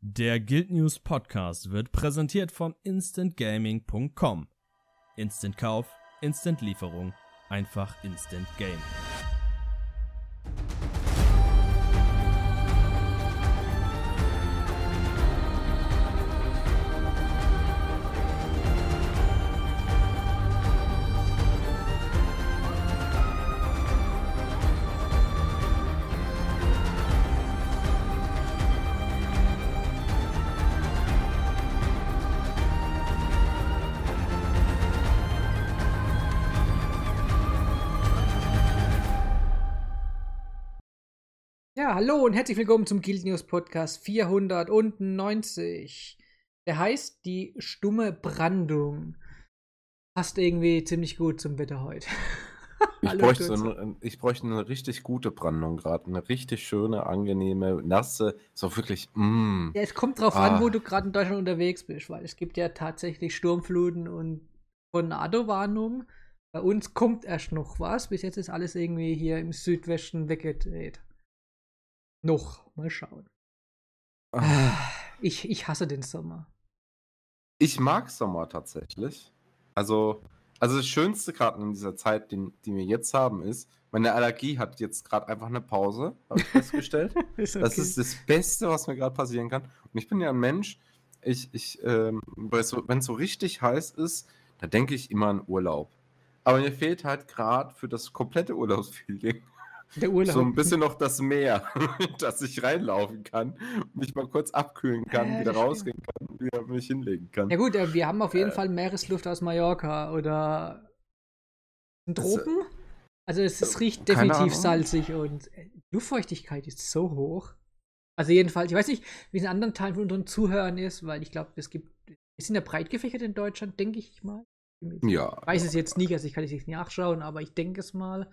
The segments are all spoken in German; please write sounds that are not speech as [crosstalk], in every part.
Der Guild News Podcast wird präsentiert von instantgaming.com. Instant Kauf, Instant Lieferung, einfach Instant Game. Hallo und herzlich willkommen zum Guild News Podcast 490. Der heißt die stumme Brandung. Passt irgendwie ziemlich gut zum Wetter heute. [laughs] Ich bräuchte, eine, ich bräuchte eine richtig gute Brandung gerade. Eine richtig schöne, angenehme, nasse, so wirklich, mm. Ja, es kommt drauf Ah. an, wo du gerade in Deutschland unterwegs bist, weil es gibt ja tatsächlich Sturmfluten und Tornado-Warnungen. Bei uns kommt erst noch was. Bis jetzt ist alles irgendwie hier im Südwesten weggedreht. Noch. Mal schauen. Ah. Ich, ich hasse den Sommer. Ich mag Sommer tatsächlich. Also, also das Schönste gerade in dieser Zeit, den, die wir jetzt haben, ist, meine Allergie hat jetzt gerade einfach eine Pause, habe ich festgestellt. [laughs] Ist Das okay. ist das Beste, was mir gerade passieren kann. Und ich bin ja ein Mensch, ich, ich, ähm, wenn es so richtig heiß ist, da denke ich immer an Urlaub. Aber mir fehlt halt gerade für das komplette Urlaubsfeeling Der Urlaub. so ein bisschen noch das Meer, [laughs] dass ich reinlaufen kann und mich mal kurz abkühlen kann, Ja, wieder rausgehen kann und wieder mich hinlegen kann. Ja gut, äh, wir haben auf jeden Äh. Fall Meeresluft aus Mallorca oder äh, Tropen. Also es, es riecht keine definitiv salzig und äh, die Luftfeuchtigkeit ist so hoch. Also jedenfalls, ich weiß nicht, wie es in anderen Teilen von unseren Zuhörern ist, weil ich glaube, es gibt, wir sind ja breit gefächert in Deutschland, denke ich mal. Ich Ja. weiß es jetzt nicht, also ich kann es nicht nachschauen, aber ich denke es mal.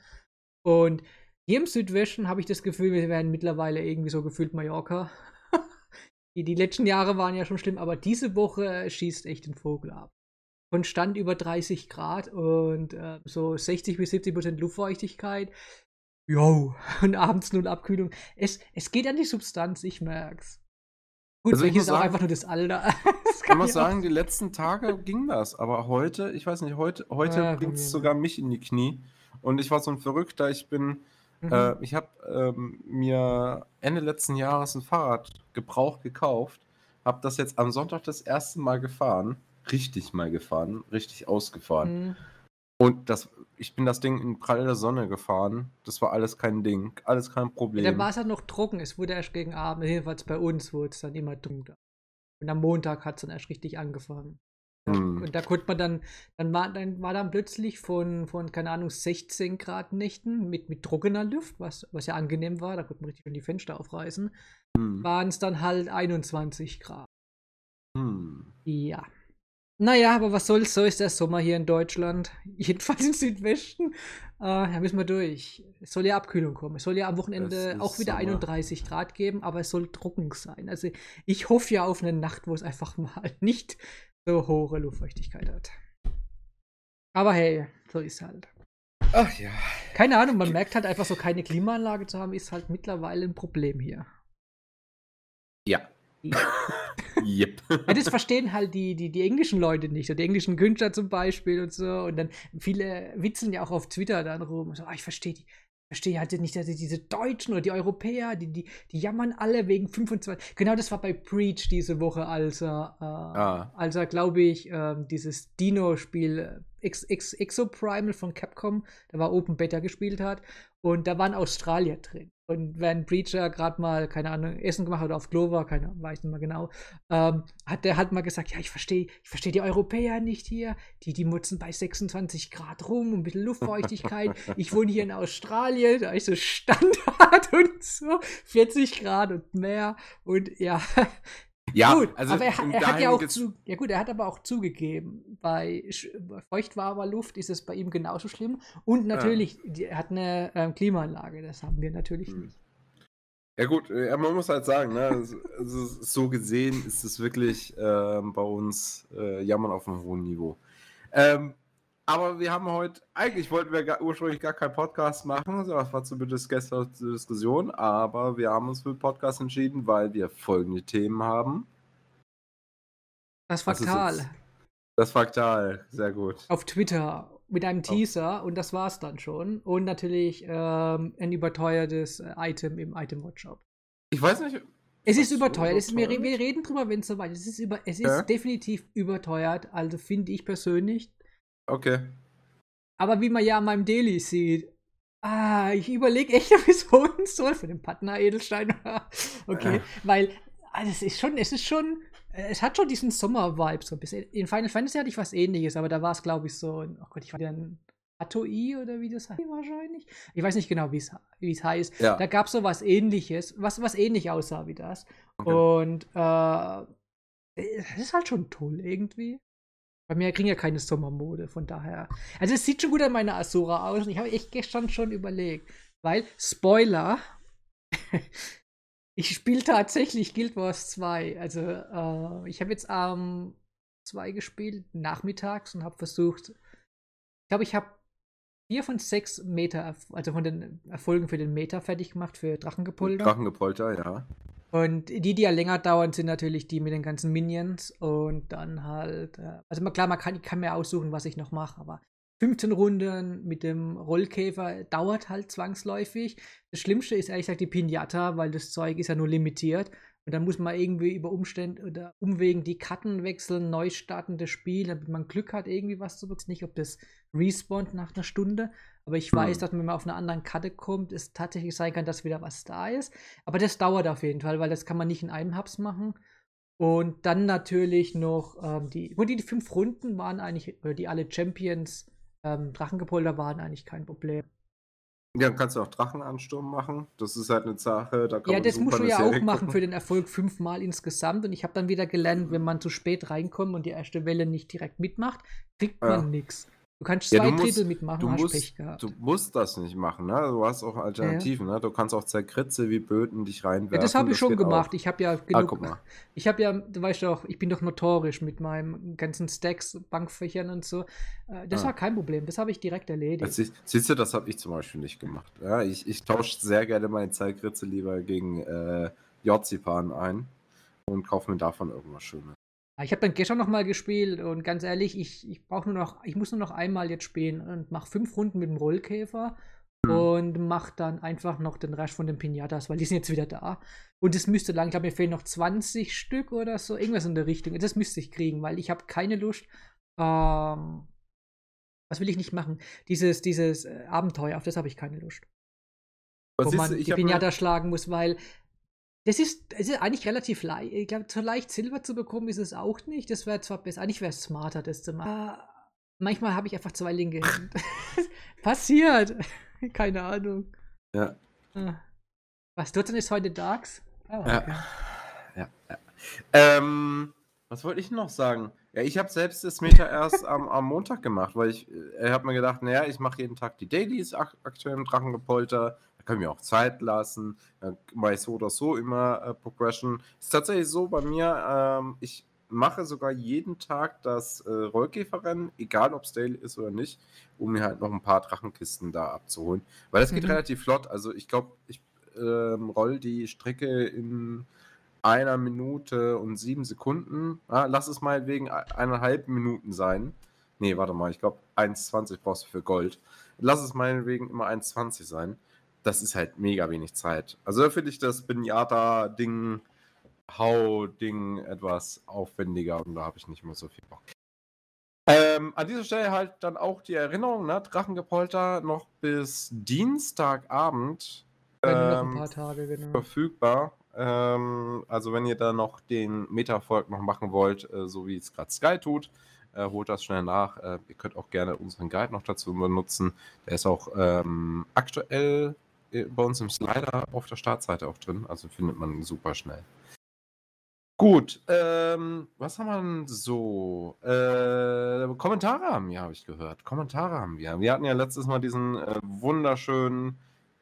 Und hier im Südwesten habe ich das Gefühl, wir werden mittlerweile irgendwie so gefühlt Mallorca. [laughs] die, die letzten Jahre waren ja schon schlimm, aber diese Woche äh, schießt echt den Vogel ab. Konstant über 30 Grad und äh, so 60 bis 70 Prozent Luftfeuchtigkeit. Jo, [laughs] und abends null Abkühlung. Es, es geht an die Substanz, ich merk's. Gut, Also ich ist auch sagen- einfach nur das Alter. [laughs] Das kann ja auch sagen, die letzten Tage ging das, aber heute, ich weiß nicht, heute, heute Ja, bei bringt es sogar mich in die Knie. Und ich war so ein Verrückter, ich bin, Mhm. äh, ich habe ähm, mir Ende letzten Jahres ein Fahrrad gebraucht gekauft, habe das jetzt am Sonntag das erste Mal gefahren, richtig mal gefahren, richtig ausgefahren. Mhm. Und das, ich bin das Ding in praller Sonne gefahren, das war alles kein Ding, alles kein Ja, Problem. dann war es halt noch trocken. Es wurde erst gegen Abend, jedenfalls bei uns wurde es dann immer dunkler. Und am Montag hat es dann erst richtig angefangen. Hm. Und da konnte man dann, dann war dann, war dann plötzlich von, von, keine Ahnung, 16 Grad Nächten mit, mit trockener Luft, was, was ja angenehm war, da konnte man richtig die Fenster aufreißen, Hm. waren es dann halt 21 Grad. Hm. Ja. Naja, aber was soll's, so ist der Sommer hier in Deutschland. [laughs] Jedenfalls im Südwesten. Äh, da müssen wir durch. Es soll ja Abkühlung kommen. Es soll ja am Wochenende auch wieder Sommer. 31 Grad geben, aber es soll trocken sein. Also ich hoffe ja auf eine Nacht, wo es einfach [laughs] mal nicht so hohe Luftfeuchtigkeit hat. Aber hey, so ist halt. Ach ja. Keine Ahnung, man merkt halt einfach so keine Klimaanlage zu haben, ist halt mittlerweile ein Problem hier. Ja. [laughs] Yep. Ja, das verstehen halt die, die, die englischen Leute nicht. Die englischen Künstler zum Beispiel und so. Und dann viele witzeln ja auch auf Twitter dann rum. So, ah, ich verstehe die. Verstehe halt nicht, dass diese Deutschen oder die Europäer, die, die, die jammern alle wegen 25. Genau das war bei Preach diese Woche, als er, äh, Ah. als er glaube ich, ähm, dieses Dino-Spiel äh, Ex Ex Exoprimal von Capcom, da war Open Beta gespielt hat. Und da waren Australier drin. Und wenn Breacher gerade mal, keine Ahnung, Essen gemacht hat oder auf Klo keine Ahnung, weiß nicht mehr genau, ähm, hat der halt mal gesagt, ja, ich verstehe ich versteh die Europäer nicht hier, die, die mutzen bei 26 Grad rum und ein bisschen Luftfeuchtigkeit. ich wohne hier in Australien, da ist so Standard [laughs] und so, 40 Grad und mehr. Und ja, Ja, gut, also aber er, im er hat ja auch zu, ja gut, er hat aber auch zugegeben, bei feuchtwarmer Luft ist es bei ihm genauso schlimm. Und natürlich, die, er hat eine ähm, Klimaanlage, das haben wir natürlich Hm. nicht. Ja gut, äh, ja, man muss halt sagen, ne, also, so gesehen ist es wirklich ähm, bei uns äh, Jammern auf einem hohen Niveau. Ähm, Aber wir haben heute, eigentlich wollten wir gar, ursprünglich gar keinen Podcast machen, das war zumindest gestern zur Diskussion, aber wir haben uns für Podcast entschieden, weil wir folgende Themen haben. Das Faktal. Das, das Faktal, sehr gut. Auf Twitter mit einem Teaser oh. und das war's dann schon. Und natürlich ähm, ein überteuertes äh, Item im Item Watch Shop. Ich weiß nicht. Es ist überteuert. Ist, wir, wir, reden drüber, wenn es soweit ist. Es ist, über, es ist ja? definitiv überteuert. Also finde ich persönlich. Okay. Aber wie man ja an meinem Daily sieht, ah, ich überlege echt, [laughs] ob ich es holen soll für den Partner Edelstein. [laughs] okay, ja. weil also es ist schon, es ist schon, es hat schon diesen Sommer-Vibe so ein bisschen. In Final Fantasy hatte ich was ähnliches, aber da war es, glaube ich, so, oh Gott, ich war dann Atoi oder wie das heißt wahrscheinlich. Ich weiß nicht genau, wie es heißt. Ja. Da gab es so was ähnliches, was, was ähnlich aussah wie das. Okay. Und äh, es ist halt schon toll irgendwie. Bei mir kriegen ja keine Sommermode, von daher. Also es sieht schon gut an meiner Asura aus und ich habe echt gestern schon überlegt. Weil, Spoiler, [laughs] ich spiele tatsächlich Guild Wars 2. Also äh, ich habe jetzt am ähm, 2 gespielt, nachmittags und habe versucht, ich glaube, ich habe vier von sechs Meter, also von den Erfolgen für den Meter fertig gemacht, für Drachengepolter. Drachengepolter, ja. Und die, die ja länger dauern, sind natürlich die mit den ganzen Minions und dann halt, äh, also klar, man kann, ich kann mir aussuchen, was ich noch mache, aber 15 Runden mit dem Rollkäfer dauert halt zwangsläufig. Das Schlimmste ist ehrlich gesagt die Pinata, weil das Zeug ist ja nur limitiert. Und dann muss man irgendwie über Umstände oder Umwegen die Karten wechseln, neu starten das Spiel, damit man Glück hat, irgendwie was zu bekommen. Nicht, ob das respawnt nach einer Stunde. Aber ich weiß, hm. dass wenn man auf einer anderen Karte kommt, es tatsächlich sein kann, dass wieder was da ist. Aber das dauert auf jeden Fall, weil das kann man nicht in einem Hubs machen. Und dann natürlich noch ähm, die, und die fünf Runden waren eigentlich, die alle Champions ähm, Drachengepolter waren eigentlich kein Problem. Ja, dann kannst du auch Drachenansturm machen. Das ist halt eine Sache, da kann Ja, das musst du ja auch machen für den Erfolg fünfmal insgesamt. Und ich habe dann wieder gelernt, wenn man zu spät reinkommt und die erste Welle nicht direkt mitmacht, kriegt man ja. nichts. Du kannst zwei ja, du Drittel mitmachen, du hast musst, Pech gehabt. Du musst das nicht machen, ne? Du hast auch Alternativen, ja. ne? Du kannst auch Zerkritze wie Böten dich reinwerfen. Ja, das habe ich schon gemacht. Auch. Ich habe ja ah, genug. Ah, ich habe ja, du weißt doch, ich bin doch notorisch mit meinem ganzen Stacks, Bankfächern und so. Äh, das ah. war kein Problem. Das habe ich direkt erledigt. Siehst, siehst du, das habe ich zum Beispiel nicht gemacht. Ja, ich, ich tausche sehr gerne meine Zerkritze lieber gegen äh, Jorzipan ein und kaufe mir davon irgendwas Schönes. Ich habe dann gestern noch mal gespielt und ganz ehrlich, ich, ich brauche nur noch, ich muss nur noch einmal jetzt spielen und mache fünf Runden mit dem Rollkäfer mhm. und mache dann einfach noch den Rest von den Pinatas, weil die sind jetzt wieder da. Und es müsste lang, ich glaube, mir fehlen noch 20 Stück oder so, irgendwas in der Richtung. Das müsste ich kriegen, weil ich habe keine Lust. Ähm, was will ich nicht machen? Dieses, dieses äh, Abenteuer, auf das habe ich keine Lust. Was wo man die Pinata schlagen muss, weil das ist, das ist eigentlich relativ leicht. Ich glaube, so leicht Silber zu bekommen ist es auch nicht. Das wäre zwar besser, eigentlich wäre es smarter, das zu machen. Uh, manchmal habe ich einfach zwei linke. [laughs] [laughs] Passiert. [laughs] Keine Ahnung. Ja. Ah. Was tut denn ist heute Darks? Oh, okay. ja. ja. ja. Ähm, was wollte ich noch sagen? Ja, ich habe selbst das Meta erst am, am Montag gemacht, weil ich, ich habe mir gedacht, naja, ich mache jeden Tag die Dailies aktuell im Drachengepolter können wir auch Zeit lassen. Dann mache ich so oder so immer äh, Progression. Ist tatsächlich so bei mir, ähm, ich mache sogar jeden Tag das äh, Rollkäferrennen, egal ob es Daily ist oder nicht, um mir halt noch ein paar Drachenkisten da abzuholen. Weil das geht mhm. relativ flott. Also ich glaube, ich ähm, roll die Strecke in einer Minute und sieben Sekunden. Ah, lass es mal wegen eineinhalb Minuten sein. Nee, warte mal, ich glaube 1,20 brauchst du für Gold. Lass es meinetwegen immer 1,20 sein das ist halt mega wenig Zeit. Also da finde ich das Pinata-Ding, Hau-Ding etwas aufwendiger und da habe ich nicht mehr so viel Bock. Ähm, an dieser Stelle halt dann auch die Erinnerung, ne? Drachengepolter noch bis Dienstagabend ähm, Tage, genau. verfügbar. Ähm, also wenn ihr da noch den Meta-Erfolg noch machen wollt, äh, so wie es gerade Sky tut, äh, holt das schnell nach. Äh, ihr könnt auch gerne unseren Guide noch dazu benutzen. Der ist auch ähm, aktuell bei uns im Slider auf der Startseite auch drin. Also findet man super schnell. Gut, ähm, was haben wir denn so? Äh, Kommentare haben wir, habe ich gehört. Kommentare haben wir. Wir hatten ja letztes Mal diesen äh, wunderschönen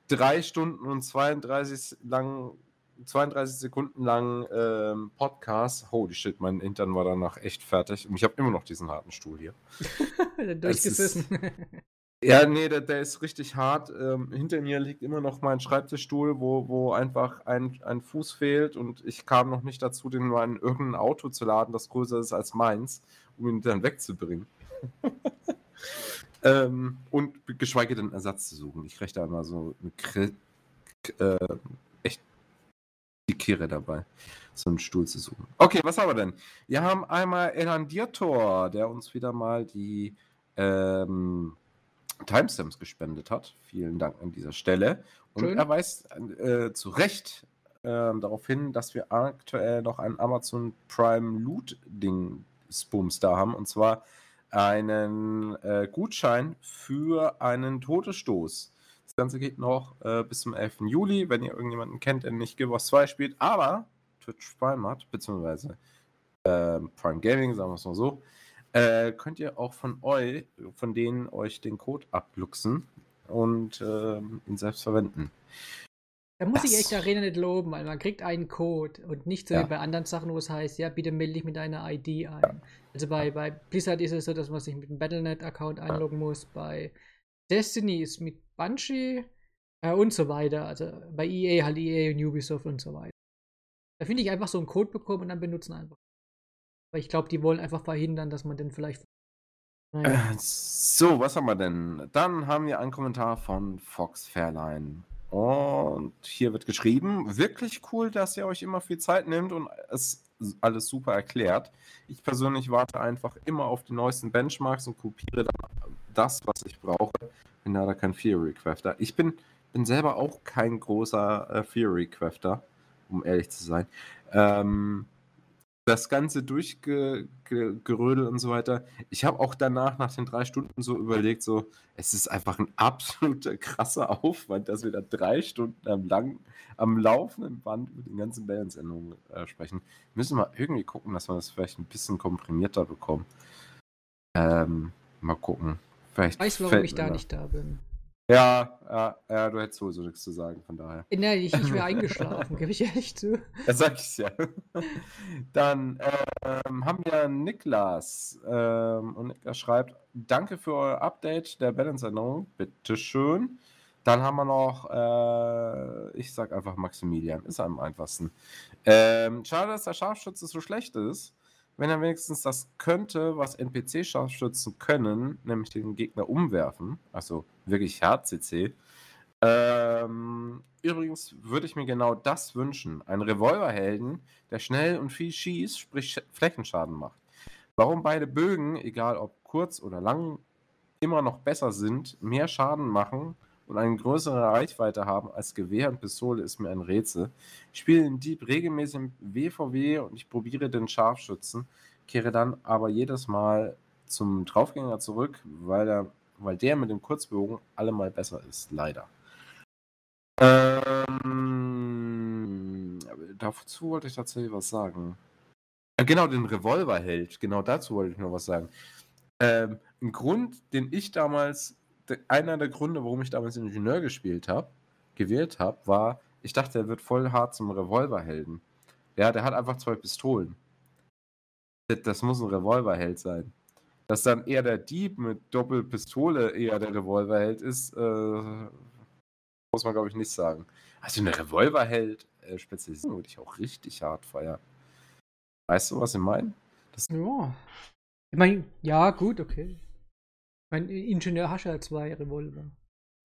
3 Stunden und 32 langen 32 Sekunden lang ähm, Podcast. Holy shit, mein Intern war danach echt fertig. Und ich habe immer noch diesen harten Stuhl hier. [laughs] Durchgesessen. Ja, nee, der, der ist richtig hart. Ähm, hinter mir liegt immer noch mein Schreibtischstuhl, wo, wo einfach ein, ein Fuß fehlt und ich kam noch nicht dazu, den mal in irgendein Auto zu laden, das größer ist als meins, um ihn dann wegzubringen. [laughs] ähm, und geschweige denn Ersatz zu suchen. Ich da immer so eine Kri äh, echt die Kehre dabei, so einen Stuhl zu suchen. Okay, was haben wir denn? Wir haben einmal Elandirtor, der uns wieder mal die ähm, Timestamps gespendet hat. Vielen Dank an dieser Stelle. Und Schön. er weist äh, zu Recht äh, darauf hin, dass wir aktuell noch ein Amazon Prime Loot-Ding Spooms da haben. Und zwar einen äh, Gutschein für einen Todesstoß. Das Ganze geht noch äh, bis zum 11. Juli, wenn ihr irgendjemanden kennt, der nicht Guild Wars 2 spielt, aber Twitch Prime hat, beziehungsweise äh, Prime Gaming, sagen wir es mal so, äh, könnt ihr auch von euch, von denen euch den Code abluchsen und äh, ihn selbst verwenden. Da muss das. ich echt Arena nicht loben, weil man kriegt einen Code und nicht so ja. wie bei anderen Sachen, wo es heißt, ja, bitte melde dich mit deiner ID ein. Ja. Also bei, bei Blizzard ist es so, dass man sich mit dem Battlenet-Account einloggen ja. muss. Bei Destiny ist mit Bungie äh, und so weiter. Also bei EA halt EA und Ubisoft und so weiter. Da finde ich einfach so einen Code bekommen und dann benutzen einfach. Aber ich glaube, die wollen einfach verhindern, dass man den vielleicht. Naja. Äh, so, was haben wir denn? Dann haben wir einen Kommentar von Fox Fairline. Und hier wird geschrieben, wirklich cool, dass ihr euch immer viel Zeit nimmt und es alles super erklärt. Ich persönlich warte einfach immer auf die neuesten Benchmarks und kopiere dann das, was ich brauche. Bin leider kein Theory-Crafter. Ich bin, bin selber auch kein großer äh, Theory-Crafter, um ehrlich zu sein. Ähm, das Ganze durchgerödelt und so weiter. Ich habe auch danach, nach den drei Stunden, so überlegt, so, es ist einfach ein absoluter krasser Aufwand, dass wir da drei Stunden am, lang, am laufenden Band über die ganzen Balance-Änderungen äh, sprechen. Müssen wir irgendwie gucken, dass wir das vielleicht ein bisschen komprimierter bekommen. Ähm, mal gucken. Vielleicht ich weiß, warum ich da nicht da bin. Ja, ja, ja, du hättest sowieso nichts zu sagen, von daher. Nein, ich, ich wäre [laughs] eingeschlafen, gebe ich ehrlich zu. Ja, sag ich ja. Dann ähm, haben wir Niklas. Ähm, und Niklas schreibt: Danke für euer Update der Balance-Änderung. Bitteschön. Dann haben wir noch, äh, ich sag einfach Maximilian, ist am einfachsten. Ähm, schade, dass der Scharfschütze so schlecht ist wenn er wenigstens das könnte, was NPC-Scharfschützen können, nämlich den Gegner umwerfen, also wirklich Hard-CC. Ähm, übrigens würde ich mir genau das wünschen. Ein Revolverhelden, der schnell und viel schießt, sprich Flächenschaden macht. Warum beide Bögen, egal ob kurz oder lang, immer noch besser sind, mehr Schaden machen und eine größere Reichweite haben als Gewehr und Pistole, ist mir ein Rätsel. Ich spiele den Dieb regelmäßig im WVW und ich probiere den Scharfschützen, kehre dann aber jedes Mal zum Draufgänger zurück, weil, er, weil der mit dem Kurzbogen allemal besser ist, leider. Ähm, dazu wollte ich tatsächlich was sagen. Äh, genau, den Revolverheld, genau dazu wollte ich noch was sagen. Ähm, ein Grund, den ich damals einer der Gründe, warum ich damals Ingenieur gespielt habe, gewählt habe, war, ich dachte, er wird voll hart zum Revolverhelden. Ja, der hat einfach zwei Pistolen. Das muss ein Revolverheld sein. Dass dann eher der Dieb mit Doppelpistole eher der Revolverheld ist, äh, muss man glaube ich nicht sagen. Also eine Revolverheld äh, würde ich auch richtig hart feiern. Weißt du, was ich meine? Ja. Ich meine, ja, gut, okay. Mein Ingenieur hast ja zwei Revolver.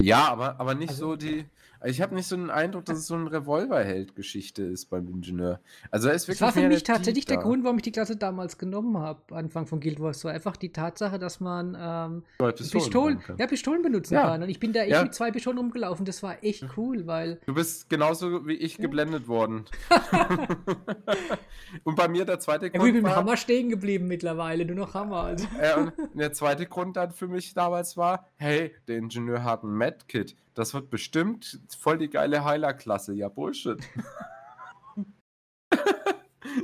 Ja, aber, aber nicht also, so die. Ich habe nicht so den Eindruck, dass es so eine Revolverheld-Geschichte ist beim Ingenieur. Also ist wirklich das war für mich tatsächlich der Grund, warum ich die Klasse damals genommen habe, Anfang von Guild Wars. So einfach die Tatsache, dass man ähm, Pistolen, Pistolen, ja, Pistolen benutzen ja. kann. Und ich bin da echt ja. mit zwei Pistolen rumgelaufen. Das war echt cool, weil. Du bist genauso wie ich geblendet worden. [laughs] und bei mir der zweite Grund. ich bin mit dem Hammer stehen geblieben mittlerweile, nur noch Hammer. Also. Ja, und der zweite Grund dann für mich damals war: hey, der Ingenieur hat einen Medkit. Das wird bestimmt voll die geile Heiler-Klasse. Ja, Bullshit. [laughs]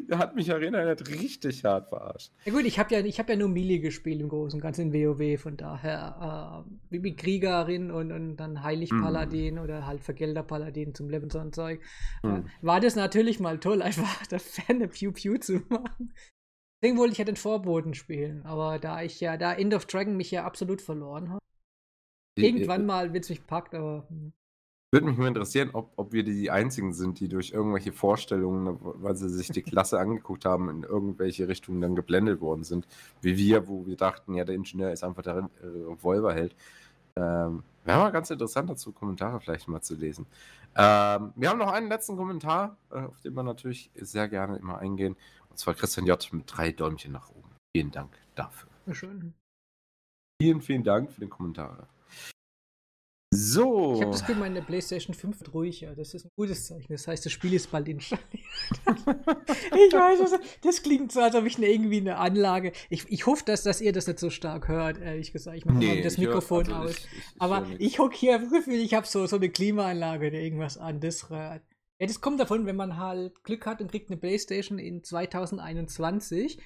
Der hat mich Arena nicht richtig hart verarscht. Ja gut, ich habe ja, hab ja nur Melee gespielt im Großen und Ganzen in WoW, von daher äh, wie Kriegerin und, und dann Heilig-Paladin mm. oder halt Vergelder-Paladin zum Level so ein Zeug. Mm. Äh, war das natürlich mal toll, [laughs] einfach da Ferne Pew-Pew zu machen. Deswegen wollte ich ja den Vorboten spielen, aber da ich ja, da End of Dragon mich ja absolut verloren habe. Irgendwann mal wird es mich packt, aber. Hm. Würde mich nur interessieren, ob, ob wir die einzigen sind, die durch irgendwelche Vorstellungen, weil sie sich die Klasse angeguckt haben, in irgendwelche Richtungen dann geblendet worden sind. Wie wir, wo wir dachten, ja, der Ingenieur ist einfach der äh, Revolverheld. Ähm, Wäre mal ganz interessant dazu, Kommentare vielleicht mal zu lesen. Ähm, wir haben noch einen letzten Kommentar, äh, auf den wir natürlich sehr gerne immer eingehen. Und zwar Christian J. mit drei Däumchen nach oben. Vielen Dank dafür. Schön. Vielen, vielen Dank für den Kommentar. So. Ich habe das Gefühl, meine PlayStation 5 wird ruhiger. Das ist ein gutes Zeichen. Das heißt, das Spiel ist bald installiert. [laughs] ich weiß, das, das klingt so, als ob ich eine, irgendwie eine Anlage. Ich, ich hoffe, dass, dass ihr das nicht so stark hört, ehrlich gesagt. Ich mache nee, das Mikrofon hör, also aus. Ich, ich, Aber ich hocke hier das Gefühl, ich habe so, so eine Klimaanlage oder irgendwas an. Das, ja, das kommt davon, wenn man halt Glück hat und kriegt eine PlayStation in 2021.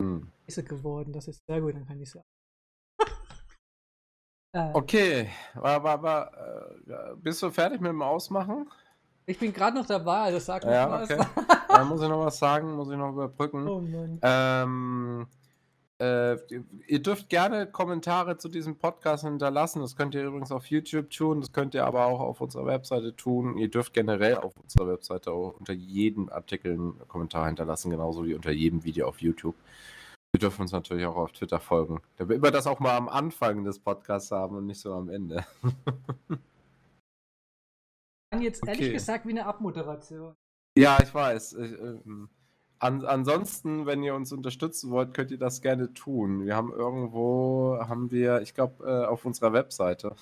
Hm. Ist geworden, das ist sehr gut, dann kann ich sagen. Äh. Okay, war, war, war, äh, bist du fertig mit dem Ausmachen? Ich bin gerade noch dabei, also sag noch ja, was. Okay. [laughs] Dann muss ich noch was sagen, muss ich noch überbrücken. Oh. Ähm, äh, ihr dürft gerne Kommentare zu diesem Podcast hinterlassen. Das könnt ihr übrigens auf YouTube tun, das könnt ihr aber auch auf unserer Webseite tun. Ihr dürft generell auf unserer Webseite auch unter jedem Artikel einen Kommentar hinterlassen, genauso wie unter jedem Video auf YouTube. Wir dürfen uns natürlich auch auf Twitter folgen. Da wir immer das auch mal am Anfang des Podcasts haben und nicht so am Ende. [laughs] jetzt ehrlich okay. gesagt wie eine Abmoderation. Ja, ich weiß. Ich, äh, an, ansonsten, wenn ihr uns unterstützen wollt, könnt ihr das gerne tun. Wir haben irgendwo, haben wir, ich glaube, äh, auf unserer Webseite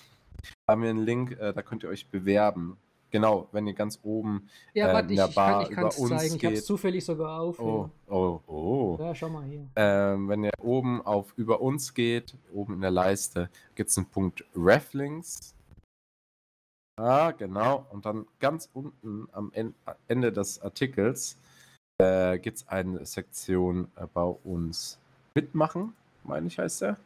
haben wir einen Link, äh, da könnt ihr euch bewerben. Genau, wenn ihr ganz oben ja, äh, warte, in der ich, Bar ich kann, ich über uns zeigen. geht. Ich habe es zufällig sogar auf. Oh, oh, oh. Ja, schau mal hier. Ähm, wenn ihr oben auf über uns geht, oben in der Leiste, gibt es einen Punkt Reflinks. Ah, genau. Und dann ganz unten am Ende des Artikels äh, gibt es eine Sektion äh, bei uns mitmachen, meine ich, heißt der.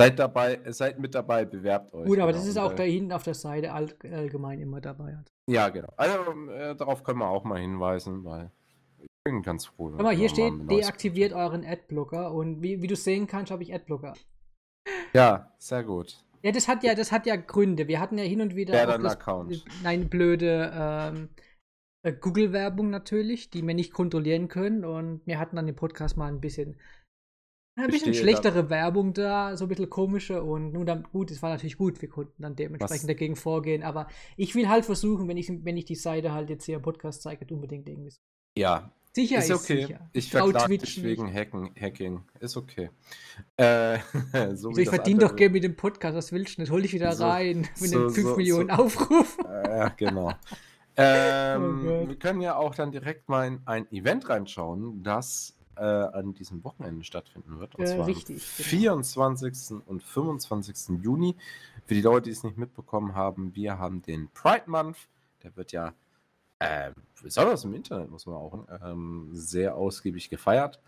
Seid dabei, seid mit dabei, bewerbt euch. Gut, aber genau. das ist auch da hinten auf der Seite all, allgemein immer dabei. Ja, genau. Also äh, darauf können wir auch mal hinweisen, weil ich bin ganz froh. Aber hier steht, deaktiviert euren Adblocker und wie, wie du sehen kannst, habe ich Adblocker. Ja, sehr gut. Ja, das hat ja, das hat ja Gründe. Wir hatten ja hin und wieder ja, das, Account. nein, blöde ähm, äh, Google-Werbung natürlich, die wir nicht kontrollieren können und wir hatten dann im Podcast mal ein bisschen ein bisschen schlechtere da. Werbung da, so ein bisschen komische und nun dann, gut, es war natürlich gut, wir konnten dann dementsprechend Was? dagegen vorgehen, aber ich will halt versuchen, wenn ich, wenn ich die Seite halt jetzt hier im Podcast zeige, unbedingt irgendwie so. Ja. Sicher ist, ist okay. Sicher. Ich verklage dich wegen Hacken, Hacking. Ist okay. Äh, [laughs] so also ich verdiene doch Geld mit dem Podcast, was willst du nicht? Hol dich wieder so, rein [laughs] mit so, den 5 so, Millionen. Aufrufen. [laughs] Ja, genau. ähm, oh wir können ja auch dann direkt mal in ein Event reinschauen, das äh, an diesem Wochenende stattfinden wird. Und äh, zwar richtig, am 24. Genau. und 25. Juni. Für die Leute, die es nicht mitbekommen haben, wir haben den Pride Month. Der wird ja äh, besonders im Internet, muss man auch, ähm, sehr ausgiebig gefeiert.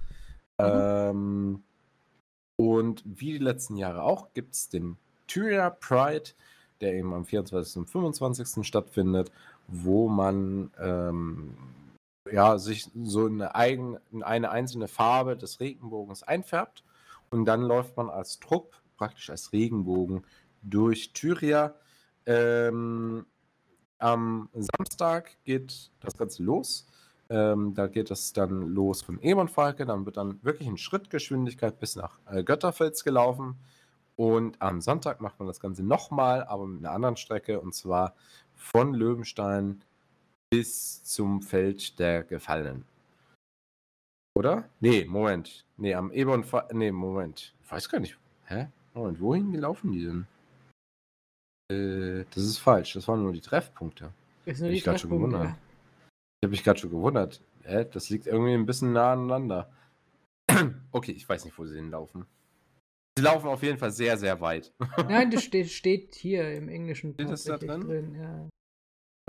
Mhm. Ähm, und wie die letzten Jahre auch, gibt es den Tyria Pride, der eben am 24. und 25. stattfindet, wo man ähm, ja, sich so eine, eigen, eine einzelne Farbe des Regenbogens einfärbt und dann läuft man als Trupp, praktisch als Regenbogen, durch Tyria. Ähm, am Samstag geht das Ganze los. Ähm, da geht es dann los von Emonfalke, dann wird dann wirklich in Schrittgeschwindigkeit bis nach äh, Götterfels gelaufen. Und am Sonntag macht man das Ganze nochmal, aber mit einer anderen Strecke und zwar von Löwenstein bis zum Feld der Gefallenen. Oder? Nee, Moment. Nee, am Ebon. Nee, Moment. Ich weiß gar nicht. Hä? Moment, wohin gelaufen die denn? Äh, das ist falsch. Das waren nur die Treffpunkte. Das sind nur die ich Treffpunkte. Schon gewundert. Ich habe mich gerade schon gewundert. Hä? Das liegt irgendwie ein bisschen nah aneinander. [clears throat] okay, ich weiß nicht, wo sie hinlaufen. Sie laufen auf jeden Fall sehr, sehr weit. Nein, das [laughs] steht, steht hier im Englischen. Steht das da drin? drin ja.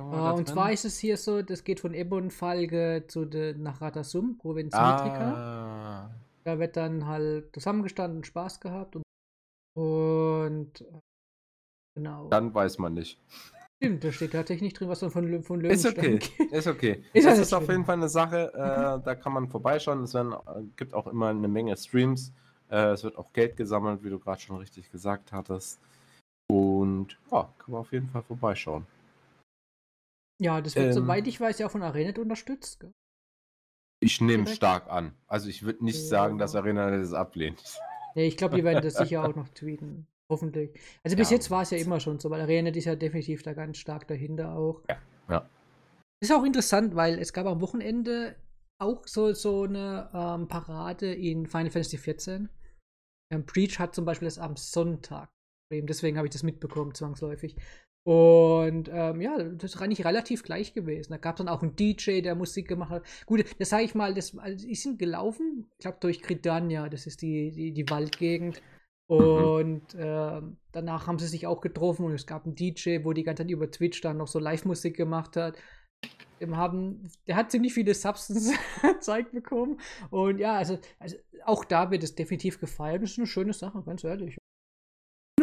Uh, und zwar ist es hier so, das geht von Ebon-Falge zu de, nach Radasum, Provinz ah. Da wird dann halt zusammengestanden, Spaß gehabt und, und äh, genau. Dann weiß man nicht. Stimmt, da steht tatsächlich nicht drin, was man von, von Löwen Ist okay, [laughs] ist okay. ist das ist auf jeden Fall eine Sache, äh, da kann man vorbeischauen. Es werden, äh, gibt auch immer eine Menge Streams. Äh, es wird auch Geld gesammelt, wie du gerade schon richtig gesagt hattest. Und ja, kann man auf jeden Fall vorbeischauen. Ja, das wird, ähm, soweit ich weiß, ja auch von Arenet unterstützt. Gell? Ich nehme stark an. Also ich würde nicht ja. sagen, dass Arenet das ablehnt. Nee, ich glaube, die werden das sicher [laughs] auch noch tweeten. Hoffentlich. Also bis ja, jetzt war es ja immer schon so, weil Arenet ist ja definitiv da ganz stark dahinter auch. Ja. ja. Ist auch interessant, weil es gab am Wochenende auch so, so eine ähm, Parade in Final Fantasy XIV. Ähm, Preach hat zum Beispiel das am Sonntag. Deswegen habe ich das mitbekommen, zwangsläufig. Und ähm, ja, das ist eigentlich relativ gleich gewesen. Da gab es dann auch einen DJ, der Musik gemacht hat. Gut, das sage ich mal, das, also, die sind gelaufen, ich glaube durch Gridania, das ist die, die, die Waldgegend. Mhm. Und mhm. äh, danach haben sie sich auch getroffen und es gab einen DJ, wo die ganze Zeit über Twitch dann noch so Live-Musik gemacht hat. Dem haben, der hat ziemlich viele Substance-Zeug [laughs] bekommen. Und ja, also, also, auch da wird es definitiv gefeiert. Das ist eine schöne Sache, ganz ehrlich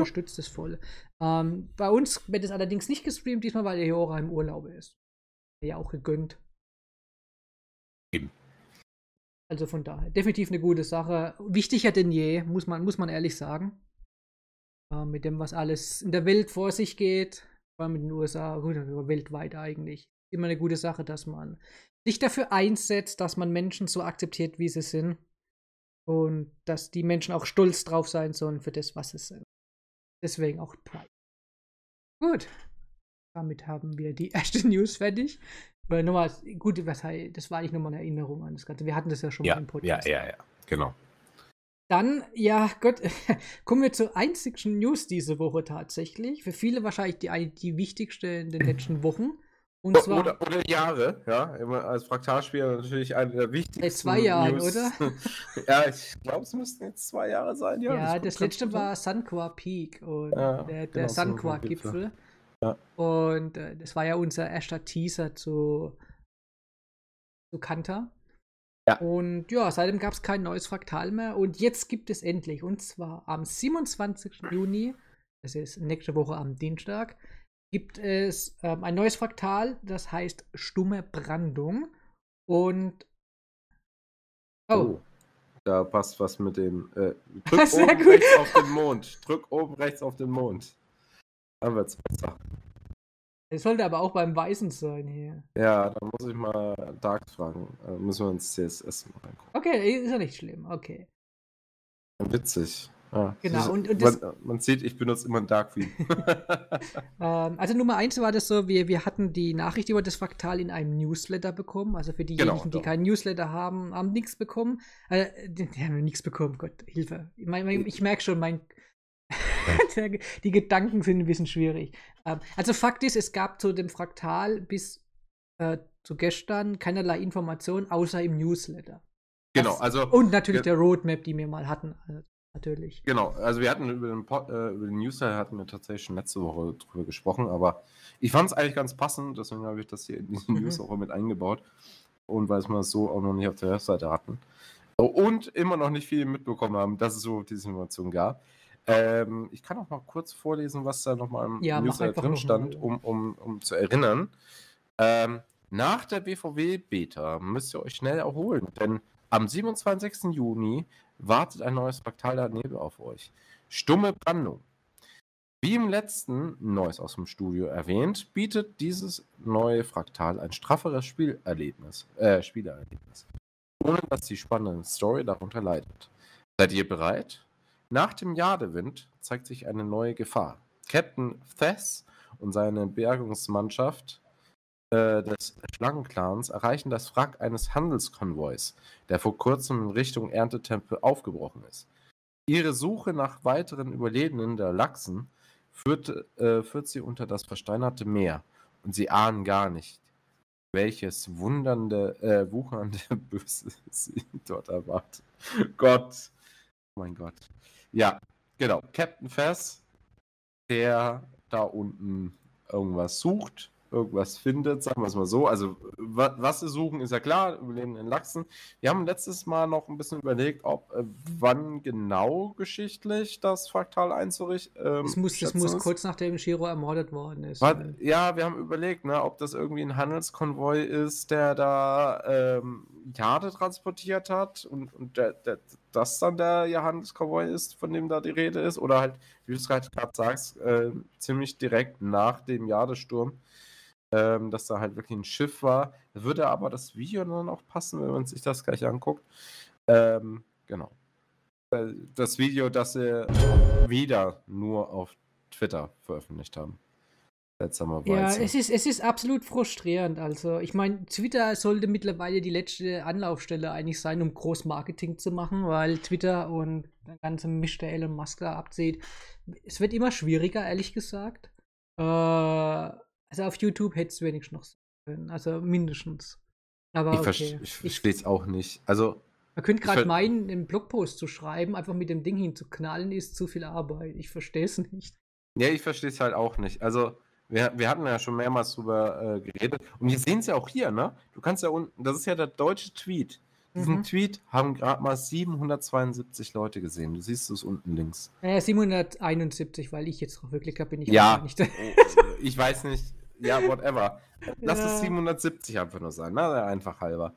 unterstützt es voll. Ähm, bei uns wird es allerdings nicht gestreamt, diesmal, weil der Jora im Urlaub ist. Ja, auch gegönnt. Eben. Also von daher, definitiv eine gute Sache. Wichtiger denn je, muss man, muss man ehrlich sagen. Äh, mit dem, was alles in der Welt vor sich geht, vor allem in den USA, gut, weltweit eigentlich. Immer eine gute Sache, dass man sich dafür einsetzt, dass man Menschen so akzeptiert, wie sie sind. Und dass die Menschen auch stolz drauf sein sollen für das, was sie sind. Deswegen auch Pride. Gut. Damit haben wir die [laughs] erste News fertig. Oder nochmal, gut, was, das war eigentlich nochmal eine Erinnerung an das Ganze. Wir hatten das ja schon ja, mal im Podcast. Ja, ja, ja, genau. Dann, ja, Gott, [laughs] kommen wir zur einzigsten News diese Woche tatsächlich. Für viele wahrscheinlich die, die wichtigste in den letzten Wochen. Und zwar, oder, oder Jahre, ja. Immer als Fraktalspieler natürlich eine der wichtigsten. Seit zwei Jahren, News. oder? [laughs] ja, ich glaube, es müssten jetzt zwei Jahre sein, ja. Ja, das, das letzte war Sunqua Peak und ja, der, der genau, Sunqua-Gipfel. Ja. Und äh, das war ja unser erster Teaser zu, zu Kanta. Ja. Und ja, seitdem gab es kein neues Fraktal mehr. Und jetzt gibt es endlich, und zwar am 27. Juni, das ist nächste Woche am Dienstag, gibt es ähm, ein neues Fraktal, das heißt Stumme Brandung. Und. Oh. oh da passt was mit dem. Äh, [laughs] drück oben gut. rechts auf den Mond. Drück oben rechts auf den Mond. Dann wird's besser. Es sollte aber auch beim Weißen sein hier. Ja, da muss ich mal Dark fragen. Da müssen wir uns CSS mal reingucken. Okay, ist ja nicht schlimm. Okay. Witzig. Ja, genau. Und, und man, man, sieht, ich benutze immer ein Darktheme. [laughs] ähm, also Nummer eins war das so, wir, wir hatten die Nachricht über das Fraktal in einem Newsletter bekommen. Also für diejenigen, genau, die doch. keinen Newsletter haben, haben nichts bekommen. Äh, die, die, haben nichts bekommen, Gott, Hilfe. Ich, mein, ich merke schon, mein [laughs] die Gedanken sind ein bisschen schwierig. Ähm, also Fakt ist, es gab zu dem Fraktal bis äh, zu gestern keinerlei Informationen, außer im Newsletter. Genau, also. Und natürlich der Roadmap, die wir mal hatten. Natürlich. Genau, also wir hatten über den, Pod, äh, über den Newsletter hatten wir tatsächlich schon letzte Woche drüber gesprochen, aber ich fand es eigentlich ganz passend, deswegen habe ich das hier in die mhm. News auch mit eingebaut. Und weil es wir so auch noch nicht auf der Webseite hatten. Und immer noch nicht viel mitbekommen haben, dass es so diese Information gab. Ähm, ich kann auch mal kurz vorlesen, was da nochmal im ja, Newsletter drin stand, um, um, um zu erinnern. Ähm, nach der BVW-Beta müsst ihr euch schnell erholen, denn am 27. Juni wartet ein neues Fraktal der Nebel auf euch. Stumme Brandung. Wie im letzten Neues aus dem Studio erwähnt, bietet dieses neue Fraktal ein strafferes Spielerlebnis, äh, Spielerlebnis, ohne dass die spannende Story darunter leidet. Seid ihr bereit? Nach dem Jadewind zeigt sich eine neue Gefahr. Captain Thess und seine Bergungsmannschaft äh, des Schlangenclans erreichen das Wrack eines Handelskonvois, der vor kurzem in Richtung Erntetempel aufgebrochen ist. Ihre Suche nach weiteren Überlebenden der Lachsen führt, äh, führt sie unter das versteinerte Meer und sie ahnen gar nicht, welches wundernde, äh, wuchernde [laughs] Böse sie dort erwartet. Gott. Oh mein Gott. Ja, genau. Captain Fess, der da unten irgendwas sucht irgendwas findet, sagen wir es mal so. Also, wa was sie suchen, ist ja klar, Überleben in Lachsen. Wir haben letztes Mal noch ein bisschen überlegt, ob äh, wann genau geschichtlich das Fraktal einzurichten. Ähm, Es muss, das muss kurz nachdem Shiro ermordet worden ist. War, ja, wir haben überlegt, ne, ob das irgendwie ein Handelskonvoi ist, der da ähm, Jade transportiert hat und, und der, der, das dann der Handelskonvoi ist, von dem da die Rede ist. Oder halt, wie du es gerade sagst, äh, ziemlich direkt nach dem Jadesturm, ähm, dass da halt wirklich ein Schiff war. Würde aber das Video dann auch passen, wenn man sich das gleich anguckt. Ähm, genau. Äh, Das Video, das sie wieder nur auf Twitter veröffentlicht haben. Ja, es ist, es ist absolut frustrierend. Also, ich meine, Twitter sollte mittlerweile die letzte Anlaufstelle eigentlich sein, um Großmarketing zu machen, weil Twitter und der ganze Misch der Elon Musk abzieht. Es wird immer schwieriger, ehrlich gesagt. Äh, also auf YouTube hätte es wenigstens noch sein können. Also mindestens. Aber ich okay. verstehe ich verstehe es auch nicht. Also, Man könnte gerade meinen, einen Blogpost zu schreiben, einfach mit dem Ding hinzuknallen, ist zu viel Arbeit. Ich verstehe es [laughs] nicht. ja, ich verstehe es halt auch nicht. Also, wir, wir hatten ja schon mehrmals drüber äh, geredet. Und wir sehen es ja auch hier, ne? Du kannst ja unten, das ist ja der deutsche Tweet. Diesen Mhm. Tweet haben gerade mal 772 Leute gesehen. Du siehst es unten links. Naja, 771, weil ich jetzt drauf wirklich bin ich Ja. nicht. [laughs] Oh, ich weiß nicht. Ja, whatever. Lass Ja. es 770 einfach nur sein, ne? Einfach halber.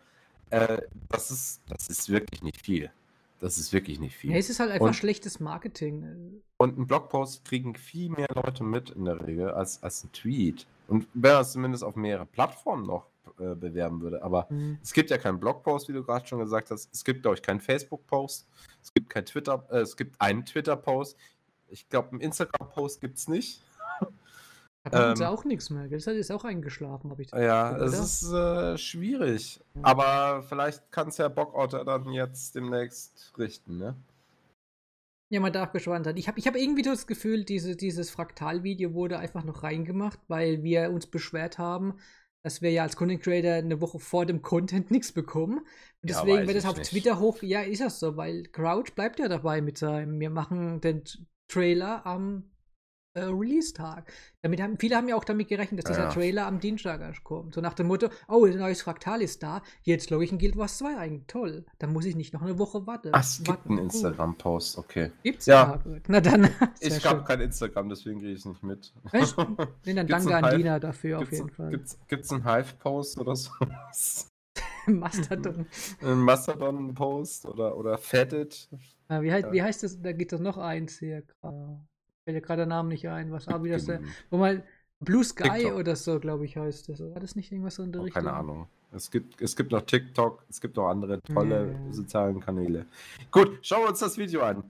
Äh, das, ist, das ist wirklich nicht viel. Das ist wirklich nicht viel. Ja, es ist halt einfach Und- schlechtes Marketing. Und ein Blogpost kriegen viel mehr Leute mit in der Regel als, als ein Tweet. Und wenn man es zumindest auf mehrere Plattformen noch äh, bewerben würde. Aber Hm. es gibt ja keinen Blogpost, wie du gerade schon gesagt hast. Es gibt, glaube ich, keinen Facebook-Post. Es gibt kein Twitter, äh, es gibt einen Twitter-Post. Ich glaube, einen Instagram-Post gibt es nicht. Da ähm, auch nichts mehr. Das ist auch eingeschlafen, habe ich Ja, es ist äh, schwierig. Ja. Aber vielleicht kann es ja Bockotter dann jetzt demnächst richten, ne? Ja, man darf gespannt sein. Ich habe ich hab irgendwie das Gefühl, diese, dieses Fraktal-Video wurde einfach noch reingemacht, weil wir uns beschwert haben, dass wir ja als Content Creator eine Woche vor dem Content nichts bekommen. Und Ja, deswegen weiß wird es auf nicht. Twitter hoch. Ja, ist das so, weil Crouch bleibt ja dabei mit seinem. Wir machen den Trailer am äh, Release-Tag. Damit haben, viele haben ja auch damit gerechnet, dass dieser Ja. Trailer am Dienstag erst kommt. So nach dem Motto: Oh, ein neues Fraktal ist da. Jetzt logge ich in Guild Wars 2 ein. Toll. Dann muss ich nicht noch eine Woche warten. Ach, es gibt einen. Instagram-Post, okay. Gibt's Ja. ja. Na dann. [laughs] Ich habe kein Instagram, deswegen kriege ich es nicht mit. Echt? [laughs] Nee, dann danke an Dina dafür auf Gibt's, jeden Fall. gibt's, gibt's einen Hive-Post oder so? [laughs] Mastodon. Ein Mastodon-Post oder, oder Fetted? Ah, wie, heißt, Ja. wie heißt das? Da gibt es noch eins hier. Fällt gerade der Name nicht ein. Was, wie das, der, Genügend. wo mal Blue Sky TikTok. oder so, glaube ich, heißt das. War das nicht irgendwas so in der Oh, Richtung? keine Ahnung. Es gibt, es gibt noch TikTok, es gibt noch andere tolle Mhm. sozialen Kanäle. Gut, schauen wir uns das Video an.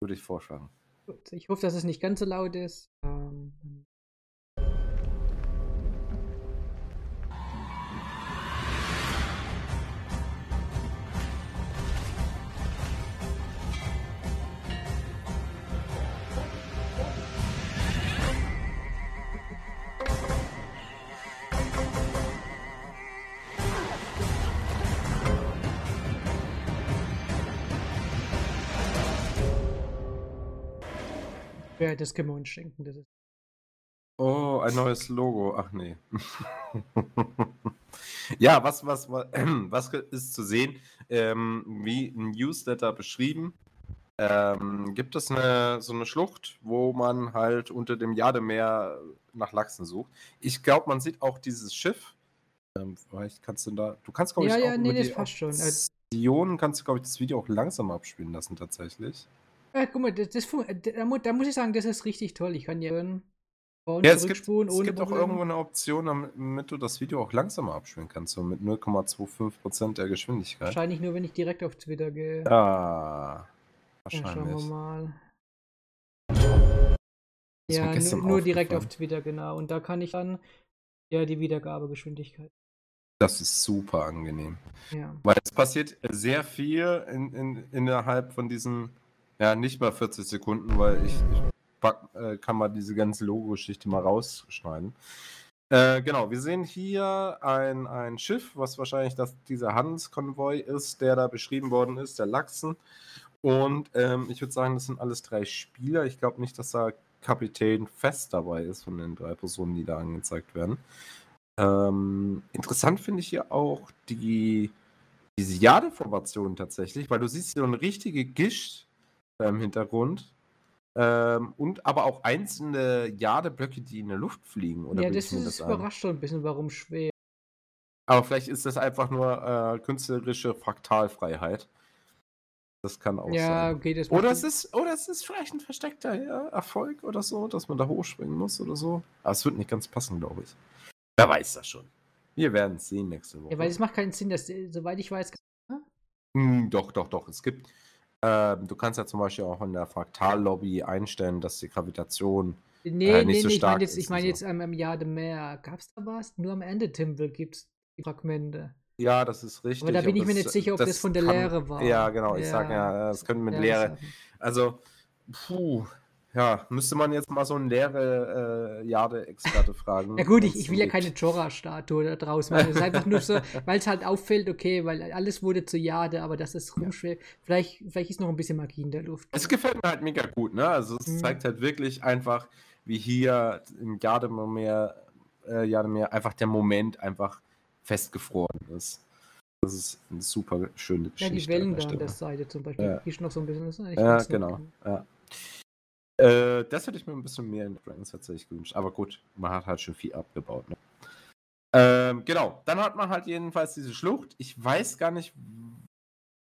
Würde ich vorschlagen. Gut, ich hoffe, dass es nicht ganz so laut ist. Ähm, ja, das können wir uns schenken. Das ist Oh, ein neues Logo. Ach nee. [laughs] ja, was, was, [clears throat] was, was ist zu sehen? Ähm, wie ein Newsletter beschrieben. Ähm, gibt es eine, so eine Schlucht, wo man halt unter dem Jademeer nach Lachsen sucht. Ich glaube, man sieht auch dieses Schiff. Ähm, vielleicht kannst du da, du kannst, glaube Ja, ich, ja, auch nee, das passt schon. Optionen kannst du, glaube ich, das Video auch langsam abspielen lassen, tatsächlich. Äh, guck mal, das, das, da, mu- da muss ich sagen, das ist richtig toll. Ich kann ja hören, Ja, es gibt, es ohne gibt auch irgendwo eine Option, damit du das Video auch langsamer abspielen kannst, so mit 0,25% der Geschwindigkeit. Wahrscheinlich nur, wenn ich direkt auf Twitter gehe. Ah, Ja, schauen wir wahrscheinlich. mal. Das Ja, nur, nur direkt auf. Twitter, genau. Und da kann ich dann ja die Wiedergabegeschwindigkeit. Das ist super angenehm. Ja. Weil es passiert sehr viel in, in, innerhalb von diesen, ja, nicht mal 40 Sekunden, weil ich, ich pack, äh, kann mal diese ganze Logo-Geschichte mal rausschneiden. Äh, genau, wir sehen hier ein, ein Schiff, was wahrscheinlich das, dieser Handelskonvoi ist, der da beschrieben worden ist, der Lachsen. Und ähm, ich würde sagen, das sind alles drei Spieler. Ich glaube nicht, dass da Kapitän fest dabei ist von den drei Personen, die da angezeigt werden. Ähm, interessant finde ich hier auch die, diese Jade-Formation tatsächlich, weil du siehst so eine richtige Gischt im Hintergrund. Ähm, und aber auch einzelne Jadeblöcke, die in der Luft fliegen. Oder Ja, das ist ein? überrascht schon ein bisschen, warum schwer. Aber vielleicht ist das einfach nur äh, künstlerische Fraktalfreiheit. Das kann auch Ja, sein. okay, das Oder es, ist, oder es ist vielleicht ein versteckter ja, Erfolg oder so, dass man da hochspringen muss oder so. Aber es wird nicht ganz passen, glaube ich. Wer weiß das schon. Wir werden es sehen nächste Woche. Ja, weil es macht keinen Sinn, dass, äh, soweit ich weiß, Hm, doch, doch, doch. Es gibt. Ähm, du kannst ja zum Beispiel auch in der Fraktallobby einstellen, dass die Gravitation. Nee, Äh, nicht nee, so nee, ich stark meine jetzt, ist ich meine so. jetzt am, am Jade mehr. Gab's da was? Nur am Ende Timble gibt's die Fragmente. Ja, das ist richtig. Aber da bin ich mir das- nicht sicher, ob das, von der kann- Lehre war. Ja, genau. Ich sag ja, das könnte mit Lehre. Sachen. Also, puh, ja, müsste man jetzt mal so einen leere äh, Jade-Experte [laughs] fragen. Ja gut, ich, ich will ja keine. Jorah-Statue da draus machen. Es ist einfach nur so, [laughs] weil es halt auffällt, okay, weil alles wurde zu Jade, aber das ist rumschwer. Vielleicht, vielleicht ist noch ein bisschen Magie in der Luft. Es gefällt mir halt mega gut, ne? Also es Mhm. zeigt halt wirklich einfach, wie hier im Jademeer, äh, Jademeer einfach der Moment einfach festgefroren ist. Das ist eine super schöne Ja, Geschichte. die Wellen da an der Seite zum Beispiel. Ja. Die ist noch so ein bisschen. Ja, genau. Ja. Äh, das hätte ich mir ein bisschen mehr in Dragons tatsächlich gewünscht. Aber gut, man hat halt schon viel abgebaut. Ne? Ähm, genau, dann hat man halt jedenfalls diese Schlucht. Ich weiß gar nicht,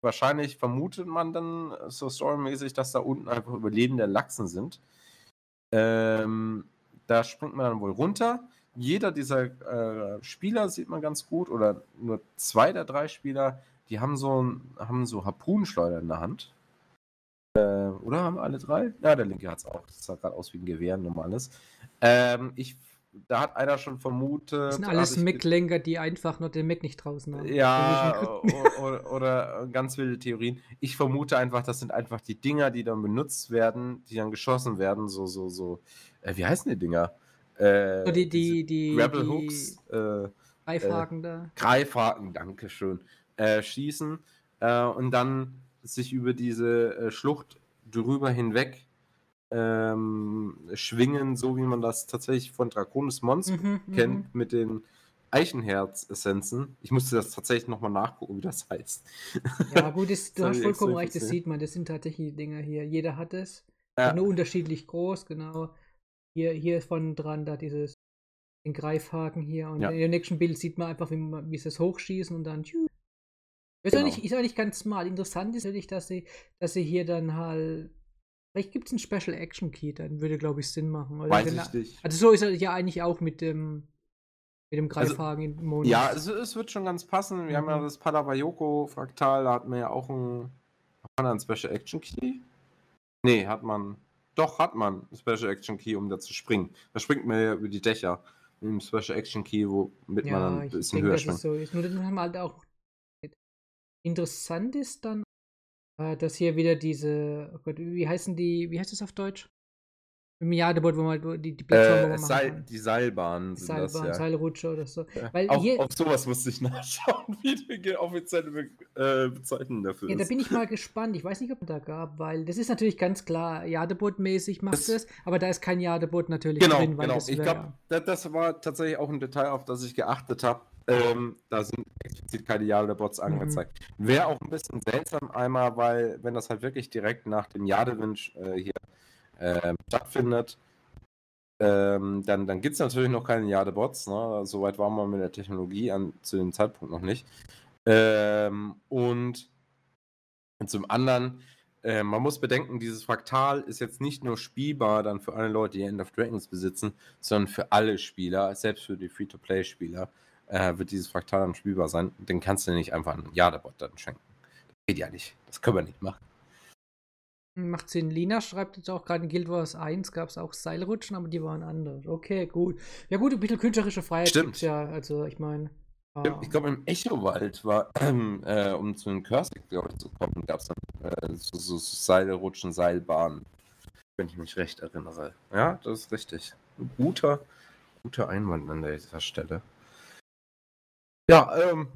wahrscheinlich vermutet man dann so storymäßig, dass da unten einfach überlebende Lachsen sind. Ähm, da springt man dann wohl runter. Jeder dieser äh, Spieler sieht man ganz gut, oder nur zwei der drei Spieler, die haben so, haben so Harpunenschleuder in der Hand. Äh, oder haben alle drei? Ja, der linke hat es auch. Das sah gerade aus wie ein Gewehr, ein normales. Ähm, ich, da hat einer schon vermutet. Das sind hab alles Mac-Lenker, die einfach nur den Mac nicht draußen haben. ja, welchen Gründen? oder, oder ganz wilde Theorien. Ich vermute einfach, das sind einfach die Dinger, die dann benutzt werden, die dann geschossen werden. So, so, so. Äh, wie heißen die Dinger? Äh, die, die, die, Rebel Hooks, äh, Greifhaken da. Greifhaken, danke schön, äh, schießen äh, und dann sich über diese äh, Schlucht drüber hinweg ähm, schwingen, so wie man das tatsächlich von Draconis Mons Mhm, mhm. kennt mit den Eichenherz-Essenzen. Ich musste das tatsächlich nochmal nachgucken, wie das heißt. Ja, gut, das, du [laughs] Das hast vollkommen recht, das sieht man. Das sind tatsächlich die Dinger hier. Jeder hat es. Ja. Nur unterschiedlich groß, genau. Hier, hier von dran, da dieses, den Greifhaken hier. Und Ja. in dem nächsten Bild sieht man einfach, wie, man, wie sie es hochschießen und dann. tschu. Ist, Genau. eigentlich, ist eigentlich ganz smart. Interessant ist natürlich, dass sie, dass sie hier dann halt. Vielleicht gibt es einen Special Action Key, dann würde, glaube ich, Sinn machen. Oder Weiß genau- ich nicht. Also so ist er ja eigentlich auch mit dem mit dem Also, Greifhaken in Monus. Ja, es, es wird schon ganz passen. Wir haben ja Mhm. das Palabayoko-Fraktal, da hat man ja auch ein, hat man da einen Special Action Key? Nee, hat man. Doch, hat man einen Special Action Key, um da zu springen. Da springt man ja über die Dächer mit einem Special Action Key, womit man dann ein bisschen denke, höher springt. so ist. Nur dann haben wir halt auch. Interessant ist dann, äh, dass hier wieder diese, oh Gott, wie heißen die, wie heißt das auf Deutsch? Im Jadeboot, wo man die, die Plattform, Äh, Seil, die Seilbahnen sind das, Seilbahn, ja. Seilrutsche oder so. Ja. Weil Auch auf sowas musste ich [laughs] nachschauen, wie die offizielle Be äh, Bezeichnung dafür ja, da ist. bin ich mal gespannt. Ich weiß nicht, ob es da gab, weil das ist natürlich ganz klar, Jadeboot-mäßig macht Das- es, aber da ist kein Jadeboot natürlich Genau, drin, weil genau. das Ich wär- glaube, das, das war tatsächlich auch ein Detail, auf das ich geachtet habe. Ähm, da sind explizit keine Jade-Bots Mhm. angezeigt. Wäre auch ein bisschen seltsam einmal, weil wenn das halt wirklich direkt nach dem Jadewinch äh, hier ähm, stattfindet, ähm, dann, dann gibt es natürlich noch keine Jade-Bots. Ne? Soweit waren wir mit der Technologie an, zu dem Zeitpunkt noch nicht. Ähm, und zum anderen, äh, man muss bedenken, dieses Fraktal ist jetzt nicht nur spielbar dann für alle Leute, die End of Dragons besitzen, sondern für alle Spieler, selbst für die Free-to-Play-Spieler, äh, wird dieses Fraktal dann spielbar sein. Den kannst du nicht einfach einen Jadebot dann schenken. Das geht ja nicht. Das können wir nicht machen. Macht Sinn. Lina schreibt jetzt auch gerade in Guild Wars 1 gab es auch Seilrutschen, aber die waren anders. Okay, gut. Ja gut, ein bisschen künstlerische Freiheit Stimmt. ja. Also ich meine. Ich glaube, im Echowald war, [clears throat] äh, um zu den Cursing, glaube ich, zu kommen, gab es dann äh, so, so Seilrutschen, Seilbahnen. Wenn ich mich recht erinnere. Ja, das ist richtig. Ein guter, guter Einwand an dieser Stelle. Ja, ähm,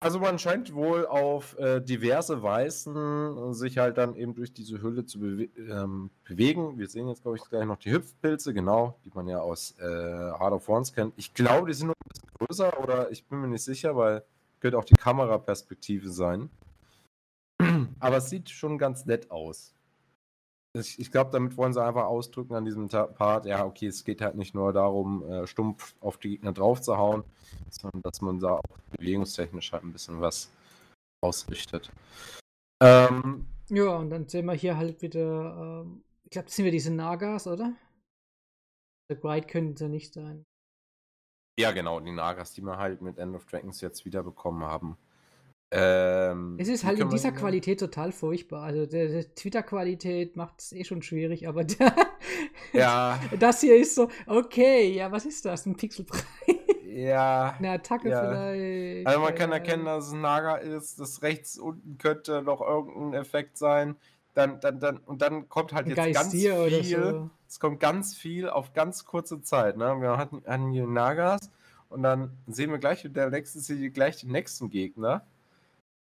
Also man scheint wohl auf äh, diverse Weisen sich halt dann eben durch diese Hülle zu bewe ähm, bewegen. Wir sehen jetzt, glaube ich, gleich noch die Hüpfpilze, genau, die man ja aus äh, Hard of Wands kennt. Ich glaube, die sind noch ein bisschen größer oder ich bin mir nicht sicher, weil könnte auch die Kameraperspektive sein. [clears throat] Aber es sieht schon ganz nett aus. Ich, ich glaube, damit wollen sie einfach ausdrücken an diesem Part, ja, okay, es geht halt nicht nur darum, äh, stumpf auf die Gegner draufzuhauen, sondern dass man da auch bewegungstechnisch halt ein bisschen was ausrichtet. Ähm, ja, und dann sehen wir hier halt wieder, ähm, ich glaube, das sind wir diese Nagas, oder? The Bright könnten sie nicht sein. Ja, genau, die Nagas, die wir halt mit End of Dragons jetzt wiederbekommen haben. Ähm, es ist halt in dieser Qualität total furchtbar. Also der, der Twitter-Qualität macht es eh schon schwierig, aber der, ja. [laughs] das hier ist so, okay, ja, was ist das? Ein Pixelbrei? Ja. Eine Attacke ja. vielleicht. Also man kann erkennen, dass es ein Naga ist, das rechts unten könnte noch irgendein Effekt sein. Dann, dann, dann, und dann kommt halt jetzt ganz viel. So. Es kommt ganz viel auf ganz kurze Zeit. Ne? Wir hatten, hatten hier Nagas und dann sehen wir gleich, der nächste gleich den nächsten Gegner.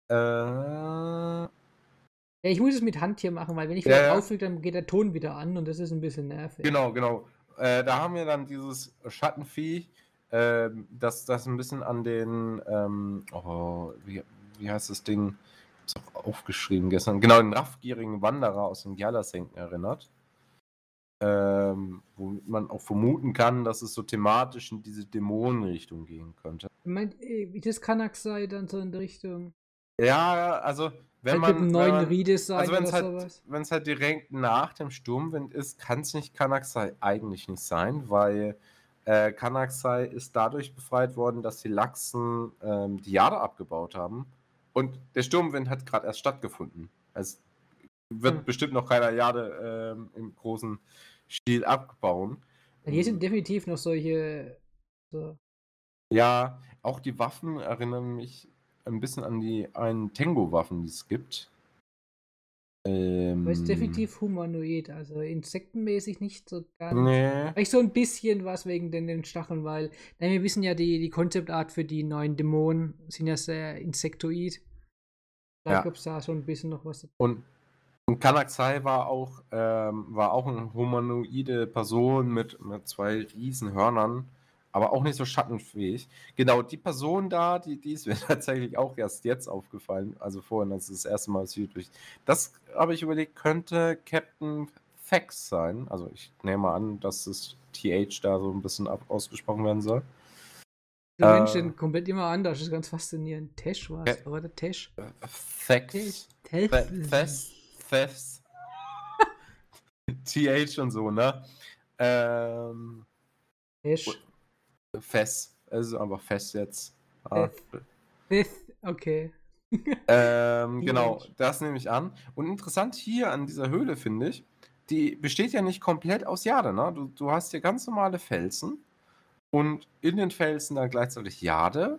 Äh. Ich muss es mit Hand hier machen, weil wenn ich wieder ja, draufklicke, dann geht der Ton wieder an und das ist ein bisschen nervig. Genau, genau. Äh, da haben wir dann dieses Schattenvieh, äh, das, das ein bisschen an den, ähm, oh, wie, wie heißt das Ding? Ich hab's auch aufgeschrieben gestern. Genau, den raffgierigen Wanderer aus dem Galasenken erinnert. Ähm, wo man auch vermuten kann, dass es so thematisch in diese Dämonenrichtung gehen könnte. Meint, wie das Kanak sei dann so in der Richtung? Ja, also wenn halt man. neuen man, Redesign also wenn es halt, wenn's halt direkt nach dem Sturmwind ist, kann es nicht Kanaksai eigentlich nicht sein, weil äh, Kanaksai ist dadurch befreit worden, dass die Lachsen ähm, die Jade abgebaut haben. Und der Sturmwind hat gerade erst stattgefunden. Es wird hm. bestimmt noch keiner Jade ähm, im großen Stil abbauen. Hier sind definitiv noch solche. So. Ja, auch die Waffen erinnern mich ein bisschen an die einen Tango-Waffen, die es gibt. Ähm, Aber ist definitiv humanoid, also insektenmäßig nicht so ganz. Nee. Vielleicht so ein bisschen was wegen den, den Stacheln, weil nein, wir wissen ja, die, die Konzeptart für die neuen Dämonen sind ja sehr insektoid. Vielleicht ja. gibt es da schon ein bisschen noch was. Und, und Kanaksai war auch, ähm, war auch eine humanoide Person mit, mit zwei riesen Hörnern aber auch nicht so schattenfähig. Genau, die Person da, die, die ist [laughs] mir tatsächlich auch erst jetzt aufgefallen. Also vorhin, als das erste Mal südlich. Das habe ich überlegt, könnte Captain Fax sein. Also ich nehme an, dass das TH da so ein bisschen ausgesprochen werden soll. Die äh, Menschen komplett immer anders. Das ist ganz faszinierend. Tesh war es, oder Tesh? Fax. Tesh. Fes. TH und so, ne? Ähm. Tesh. Fess. Es ist einfach Fess jetzt. Ah. Fess, okay. [laughs] ähm, genau, das nehme ich an. Und interessant hier an dieser Höhle finde ich, die besteht ja nicht komplett aus Jade. Ne? Du, du hast hier ganz normale Felsen und in den Felsen dann gleichzeitig Jade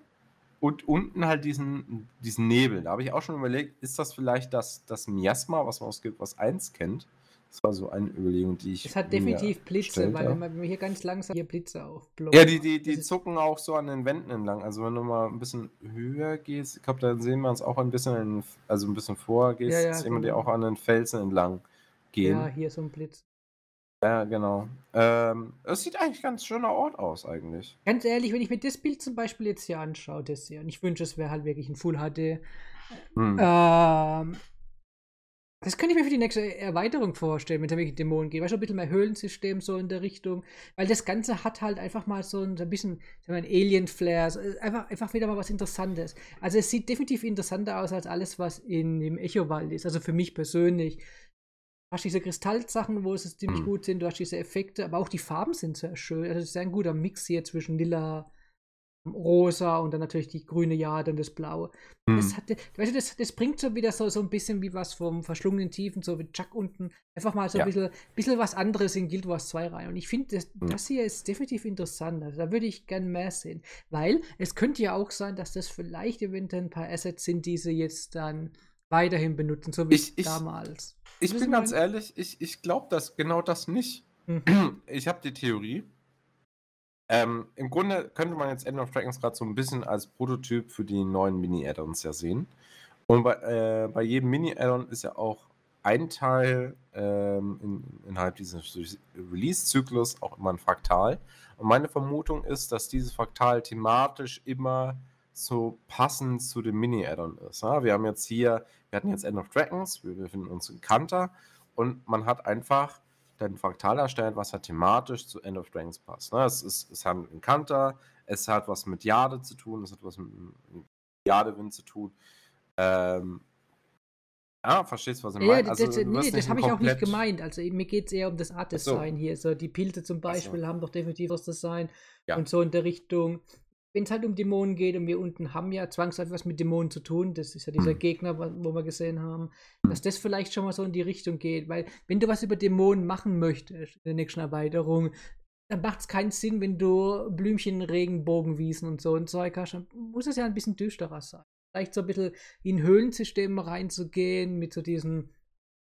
und unten halt diesen, diesen Nebel. Da habe ich auch schon überlegt, ist das vielleicht das, das Miasma, was man aus Guild Wars 1 kennt? Das war so eine Überlegung, die ich. Es hat definitiv Blitze, weil wenn man hier ganz langsam hier Blitze aufblockt. Ja, die, die, die zucken auch so an den Wänden entlang. Also wenn du mal ein bisschen höher gehst, ich glaube, da sehen wir uns auch ein bisschen, in, also ein bisschen vorgehst, ja, ja, sehen wir genau. die auch an den Felsen entlang gehen. Ja, hier so ein Blitz. Ja, genau. Ähm, es sieht eigentlich ein ganz schöner Ort aus, eigentlich. Ganz ehrlich, wenn ich mir das Bild zum Beispiel jetzt hier anschaue, das hier, und ich wünsche, es wäre halt wirklich ein Full HD. Hm. Ähm, das könnte ich mir für die nächste Erweiterung vorstellen, mit der welche Dämonen gehen. Weißt du, ein bisschen mehr Höhlensystem so in der Richtung. Weil das Ganze hat halt einfach mal so ein, so ein bisschen so ein Alien-Flair. So, einfach, einfach wieder mal was Interessantes. Also es sieht definitiv interessanter aus als alles, was in, im Echo-Wald ist. Also für mich persönlich. Du hast diese Kristallsachen, wo es ziemlich mhm. gut sind, du hast diese Effekte, aber auch die Farben sind sehr schön. Also es ist ein guter Mix hier zwischen lila, rosa und dann natürlich die grüne Jade und das blaue. Hm. Das, hatte, weißt du, das, das bringt so wieder so, so ein bisschen wie was vom verschlungenen Tiefen, so wie Chuck unten. Einfach mal so ja. ein bisschen, bisschen was anderes in Guild Wars 2 rein. Und ich finde, das, hm. das hier ist definitiv interessant. Also da würde ich gern mehr sehen. Weil es könnte ja auch sein, dass das vielleicht eventuell ein paar Assets sind, die sie jetzt dann weiterhin benutzen, so wie ich, damals. Ich, ich bin ganz ehrlich, ich, ich glaube das genau das nicht. Hm. Ich habe die Theorie, Ähm, Im Grunde könnte man jetzt End of Dragons gerade so ein bisschen als Prototyp für die neuen Mini-Add-ons ja sehen. Und bei, äh, bei jedem Mini-Add-on ist ja auch ein Teil ähm, in, innerhalb dieses Release-Zyklus auch immer ein Fraktal. Und meine Vermutung ist, dass dieses Fraktal thematisch immer so passend zu dem Mini-Add-on ist. Ja? Wir haben jetzt hier, wir hatten jetzt End of Dragons, wir befinden uns in Kanter und man hat einfach ein Fraktal erstellt, was halt thematisch zu End of Dragons passt. Ne? Es, ist, es hat einen Kanter, es hat was mit Jade zu tun, es hat was mit Jadewind zu tun. Ähm, ja, verstehst du, was ich Ja, meine? das, Also, nee, das habe ich auch nicht gemeint. Also mir geht es eher um das so. Art-Design hier. So die Pilze zum so. Beispiel haben doch definitiv das Design Ja. und so in der Richtung. Wenn es halt um Dämonen geht und wir unten haben ja zwangsläufig was mit Dämonen zu tun, das ist ja dieser Mhm. Gegner, wo wir gesehen haben, dass das vielleicht schon mal so in die Richtung geht. Weil wenn du was über Dämonen machen möchtest in der nächsten Erweiterung, dann macht es keinen Sinn, wenn du Blümchen, Regenbogenwiesen und so ein Zeug hast. Dann muss es ja ein bisschen düsterer sein. Vielleicht so ein bisschen in Höhlensystem reinzugehen, mit so diesen.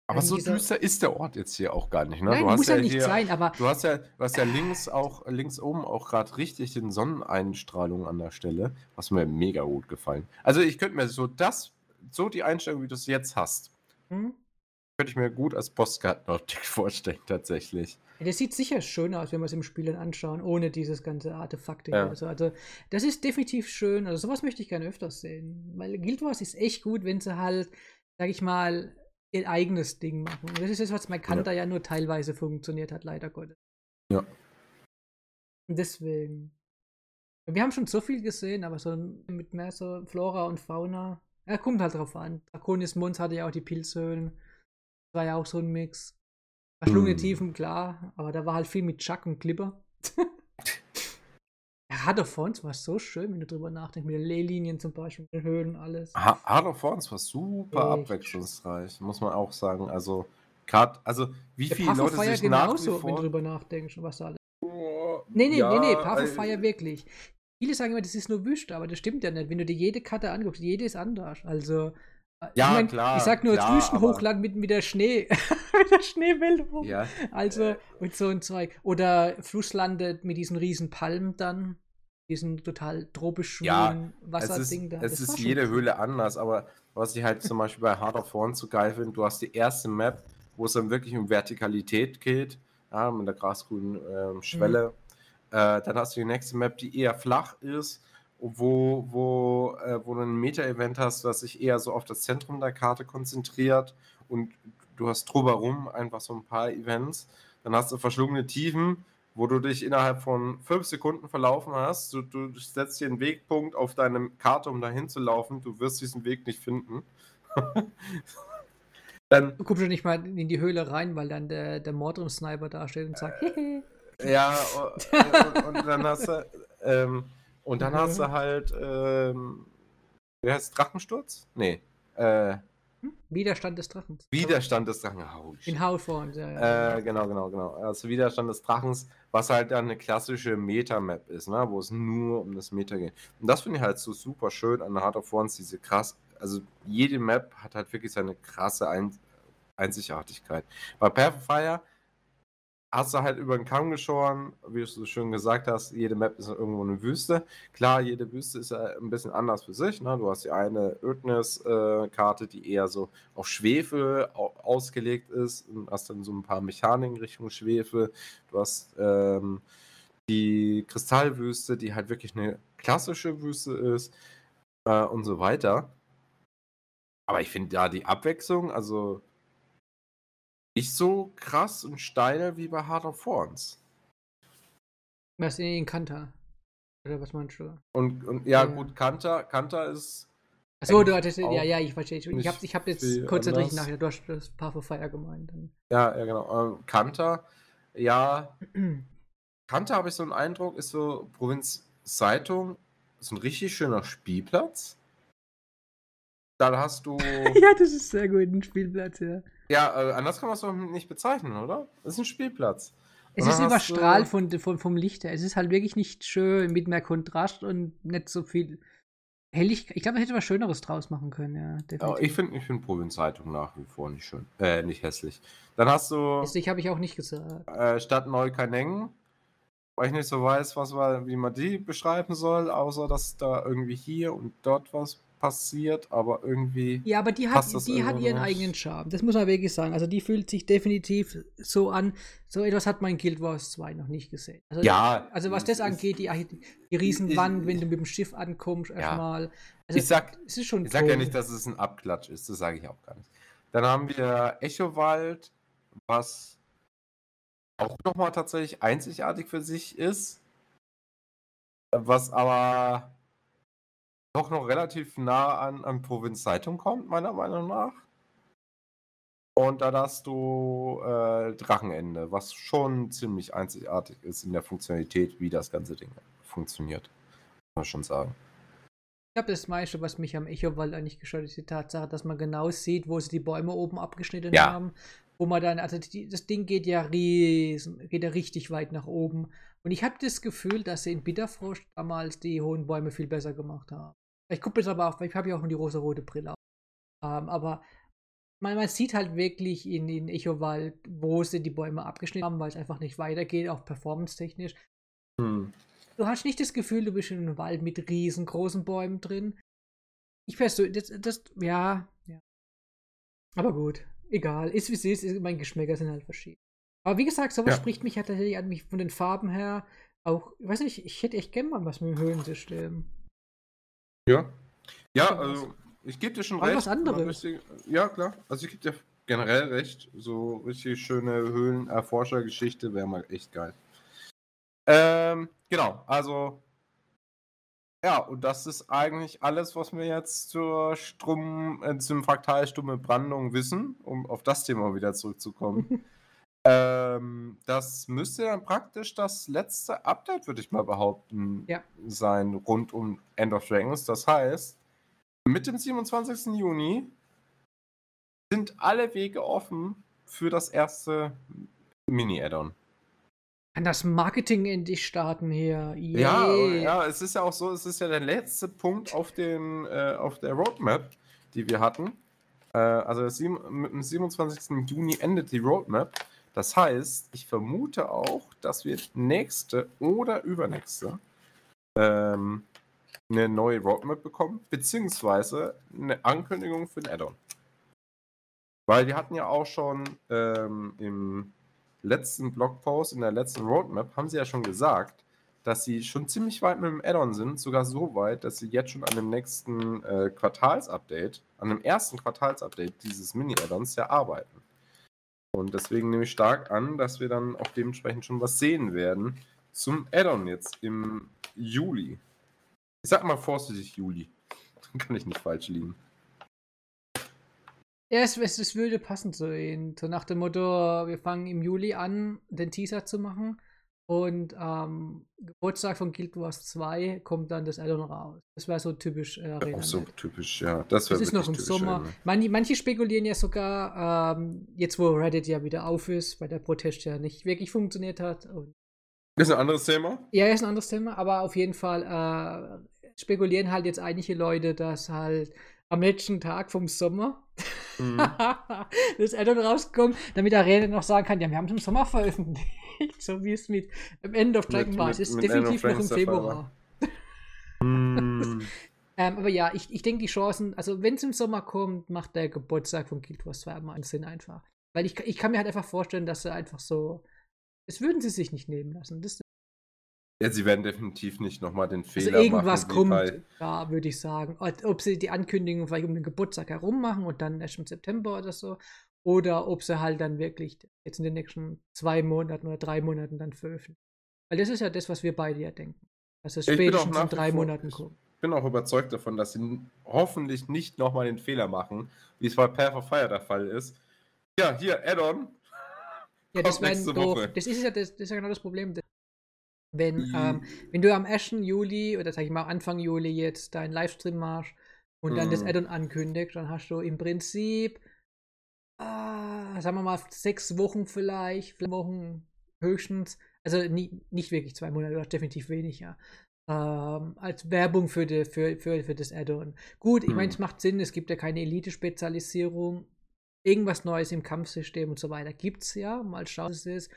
Aber so düster ist der Ort jetzt hier auch gar nicht. Ne? Nein, du hast muss ja, ja nicht hier, sein, aber Du hast ja, du hast ja links auch, links oben auch gerade richtig den Sonneneinstrahlung an der Stelle, was mir mega gut gefallen. Also ich könnte mir so das, so die Einstellung, wie du es jetzt hast, hm? könnte ich mir gut als Postkartenoptik [laughs] vorstellen, tatsächlich. Ja, Das sieht sicher schön aus, wenn wir es im Spiel dann anschauen, ohne dieses ganze Artefakte Ja. hier. Also, also, das ist definitiv schön. Also, sowas möchte ich gerne öfters sehen. Weil Guild Wars ist echt gut, wenn sie halt, sag ich mal, ihr eigenes Ding machen. Und das ist das, was bei Kanta ja. nur teilweise funktioniert hat, leider Gottes. Ja. Deswegen. Wir haben schon so viel gesehen, aber so mit mehr so Flora und Fauna. Ja, kommt halt drauf an. Draconis Mons hatte ja auch die Pilzhöhlen. Das war ja auch so ein Mix. Verschlungene Mm. Tiefen, klar, aber da war halt viel mit Chuck und Clipper. [laughs] ja, Hard of Fons war so schön, wenn du drüber nachdenkst, mit den Leylinien zum Beispiel, mit den Höhen, alles. Ha- Hard of Horns war super Echt. abwechslungsreich, muss man auch sagen. Also, grad, also wie Der viele Leute sich nach genauso, wenn vor... du drüber nachdenkst, was da alles. Oh, Nee, nee, nee, nee, Path of Fire wirklich. Viele sagen immer, das ist nur Wüste, aber das stimmt ja nicht. Wenn du dir jede Karte anguckst, jede ist anders. Also, äh, Ja, ich mein, klar, Ich sag nur, das Wüstenhochland aber- mit, mit der Schnee, [laughs] mit der Schneewelt hoch. Ja, Also, und so ein Zeug. Oder Fluss landet mit diesen riesen Palmen dann. Diesen total tropisch Ja, Wasserding da. es ist jede cool. Höhle anders, aber was ich halt zum Beispiel bei Hard of Horn so geil finde, du hast die erste Map, wo es dann wirklich um Vertikalität geht, ja, mit der grasgrünen ähm, Schwelle. Äh, dann hast du die nächste Map, die eher flach ist, wo, wo, äh, wo du ein Meta-Event hast, das sich eher so auf das Zentrum der Karte konzentriert und du hast drumherum einfach so ein paar Events. Dann hast du verschlungene Tiefen, wo du dich innerhalb von fünf Sekunden verlaufen hast. Du, du setzt dir einen Wegpunkt auf deine Karte, um dahin zu laufen. Du wirst diesen Weg nicht finden. [laughs] Dann, Du guckst schon nicht mal in die Höhle rein, weil dann der, der Mordrum-Sniper da steht und sagt, hehe. ja, und, und dann hast du, ähm, und dann hast du halt, ähm, wie heißt es, Drachensturz? Nee, äh, Hm? Widerstand des Drachens. Widerstand des Drachens. Oh. In Hautform, ja, ja. Äh, genau, genau, genau. Also Widerstand des Drachens, was halt dann eine klassische Meta-Map ist, ne? wo es nur um das Meta geht. Und das finde ich halt so super schön an Heart of Wands, diese krass, also jede Map hat halt wirklich seine krasse Ein Einzigartigkeit. Bei Path of Fire hast du halt über den Kamm geschoren, wie du so schön gesagt hast, jede Map ist irgendwo eine Wüste. Klar, jede Wüste ist ja ein bisschen anders für sich. Ne? Du hast die eine Ödnis-Karte, die eher so auf Schwefel au ausgelegt ist und hast dann so ein paar Mechaniken Richtung Schwefel. Du hast ähm, die Kristallwüste, die halt wirklich eine klassische Wüste ist äh, und so weiter. Aber ich finde da die Abwechslung, also nicht so krass und steil wie bei Heart of Thorns. Was in Kanta. Oder was meinst du? Und, und ja, Ja. gut, Kanter, Kanter ist. Achso, du hattest, ja, ja, ich verstehe. Ich habe ich hab jetzt kurz richtig nachgedacht. Du hast das Path of Fire gemeint. Dann. Ja, ja, genau. Ähm, Kanter, ja, [clears throat] Kanter habe ich so einen Eindruck, ist so Provinz Zeitung, ist ein richtig schöner Spielplatz. Dann hast du. [laughs] ja, das ist sehr gut, ein Spielplatz, ja. Ja, äh, anders kann man es doch nicht bezeichnen, oder? Das ist ein Spielplatz. Es ist überstrahlt von, von, vom Licht her. Es ist halt wirklich nicht schön mit mehr Kontrast und nicht so viel Helligkeit. Ich glaube, man hätte was Schöneres draus machen können, ja. Ja, ich finde ich find Provinz Zeitung nach wie vor nicht schön. Äh, nicht hässlich. Dann hast du Hässlich habe ich auch nicht gesagt. äh, Stadt Neukaneng. weil ich nicht so weiß, was war, wie man die beschreiben soll, außer dass da irgendwie hier und dort was passiert, aber irgendwie. Ja, aber die hat, die hat ihren nicht. eigenen Charme. Das muss man wirklich sagen. Also die fühlt sich definitiv so an. So etwas hat mein Guild Wars 2 noch nicht gesehen. Also, ja. Also was das angeht, die, die Riesenwand, wenn du mit dem Schiff ankommst, erstmal. Ja. Also, ich sag, es ist schon ich sag ja nicht, dass es ein Abklatsch ist. Das sage ich auch gar nicht. Dann haben wir Echowald, was auch nochmal tatsächlich einzigartig für sich ist. Was aber doch noch relativ nah an, an Provinz Zeitung kommt, meiner Meinung nach. Und da hast du äh, Drachenende, was schon ziemlich einzigartig ist in der Funktionalität, wie das ganze Ding funktioniert. Muss man schon sagen. Ich glaube, das meiste, was mich am Echowald eigentlich gestört ist, die Tatsache, dass man genau sieht, wo sie die Bäume oben abgeschnitten ja. haben. Wo man dann, also die, das Ding geht ja riesen, geht ja richtig weit nach oben. Und ich habe das Gefühl, dass sie in Bitterfrost damals die hohen Bäume viel besser gemacht haben. Ich gucke jetzt aber auch, ich habe ja auch die rosa-rote Brille. Ähm, aber man, man, sieht halt wirklich in den Echowald, wo sie die Bäume abgeschnitten haben, weil es einfach nicht weitergeht, auch performance-technisch. Hm. Du hast nicht das Gefühl, du bist in einem Wald mit riesengroßen Bäumen drin. Ich persönlich, das, das, ja, ja. Aber gut, egal. Ist wie es ist, mein Geschmäcker sind halt verschieden. Aber wie gesagt, sowas ja. spricht mich halt tatsächlich an mich von den Farben her auch, ich weiß nicht, ich hätte echt gerne mal was mit dem Höhlensystem. Ja. Ja, also ich gebe dir schon recht. was anderes. Richtig, ja, klar. Also ich gebe dir generell recht. So richtig schöne Höhlenerforschergeschichte wäre mal echt geil. Ähm, genau, also ja, und das ist eigentlich alles, was wir jetzt zur Strum, äh, zum Fraktal Stumme Brandung wissen, um auf das Thema wieder zurückzukommen. [laughs] Ähm, das müsste dann praktisch das letzte Update, würde ich mal behaupten, ja. sein, rund um End of Dragons. Das heißt, mit dem 27. Juni sind alle Wege offen für das erste Mini-Add-on. Kann das Marketing in dich starten hier? Yeah. Ja, ja, es ist ja auch so, es ist ja der letzte Punkt auf, den, äh, auf der Roadmap, die wir hatten. Äh, also mit dem 27. Juni endet die Roadmap. Das heißt, ich vermute auch, dass wir nächste oder übernächste ähm, eine neue Roadmap bekommen, beziehungsweise eine Ankündigung für ein Add-on. Weil wir hatten ja auch schon ähm, im letzten Blogpost, in der letzten Roadmap, haben sie ja schon gesagt, dass sie schon ziemlich weit mit dem Add-on sind, sogar so weit, dass sie jetzt schon an dem nächsten äh, Quartalsupdate, an dem ersten Quartalsupdate dieses Mini-Add-ons ja arbeiten. Und deswegen nehme ich stark an, dass wir dann auch dementsprechend schon was sehen werden zum Addon jetzt im Juli. Ich sag mal vorsichtig Juli. [laughs] Dann kann ich nicht falsch liegen. Ja, es, es, es würde passen zu ihnen. So nach dem Motto, wir fangen im Juli an, den Teaser zu machen. Und am ähm, Geburtstag von Guild Wars 2 kommt dann das Addon raus. Das wäre so typisch äh, Arena. Auch so Net. typisch, ja. Das, das ist noch im Sommer. Manche, manche, spekulieren ja sogar, ähm, jetzt wo Reddit ja wieder auf ist, weil der Protest ja nicht wirklich funktioniert hat. Ist ein anderes Thema? Ja, ist ein anderes Thema, aber auf jeden Fall äh, spekulieren halt jetzt einige Leute, dass halt am letzten Tag vom Sommer mhm. [laughs] das Addon rauskommt, damit Arena noch sagen kann, ja, wir haben es im Sommer veröffentlicht. so wie es mit End of Dragon war. Es ist definitiv noch im Februar. mm. [laughs] ähm, aber ja, ich, ich denke, die Chancen, also wenn es im Sommer kommt, macht der Geburtstag von Guild Wars 2 mal einen Sinn einfach. Weil ich, ich kann mir halt einfach vorstellen, dass sie einfach so. Das würden sie sich nicht nehmen lassen. Das, ja, sie werden definitiv nicht nochmal den also Fehler also irgendwas machen. Irgendwas kommt, ja, würde ich sagen. Ob sie die Ankündigung vielleicht um den Geburtstag herum machen und dann erst im September oder so. Oder ob sie halt dann wirklich jetzt in den nächsten zwei Monaten oder drei Monaten dann veröffentlichen. Weil das ist ja das, was wir beide ja denken. Dass es spätestens in drei Monaten kommt. Ich bin auch überzeugt davon, dass sie hoffentlich nicht nochmal den Fehler machen, wie es bei Path of Fire der Fall ist. Ja, hier, Add-on. Ja, [laughs] das, doof. das ist ja das, das ist ja genau das Problem. Wenn, mhm. ähm, wenn du am 1. Juli oder sag ich mal Anfang Juli jetzt deinen Livestream machst und dann das mhm. Add-on ankündigst, dann hast du im Prinzip ah, sagen wir mal, sechs Wochen vielleicht, vier Wochen höchstens, also nie, nicht wirklich zwei Monate, definitiv weniger. Ähm, als Werbung für, die, für, für, für das Add-on. Gut, ich meine, es hm. macht Sinn, es gibt ja keine Elite-Spezialisierung. Irgendwas Neues im Kampfsystem und so weiter gibt es ja. Mal schauen, was es ist.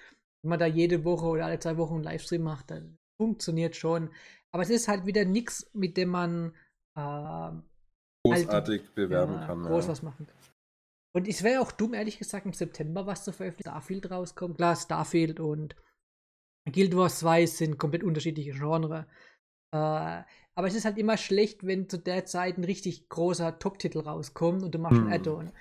Wenn man da jede Woche oder alle zwei Wochen einen Livestream macht, dann funktioniert schon. Aber es ist halt wieder nichts, mit dem man äh, großartig halt, bewerben ja, kann. Groß ja. was machen kann. Und es wäre auch dumm, ehrlich gesagt, im September was zu veröffentlichen. Starfield rauskommt. Klar, Starfield und Guild Wars 2 sind komplett unterschiedliche Genres. Äh, aber es ist halt immer schlecht, wenn zu der Zeit ein richtig großer Top-Titel rauskommt und du machst hm. ein Add-on.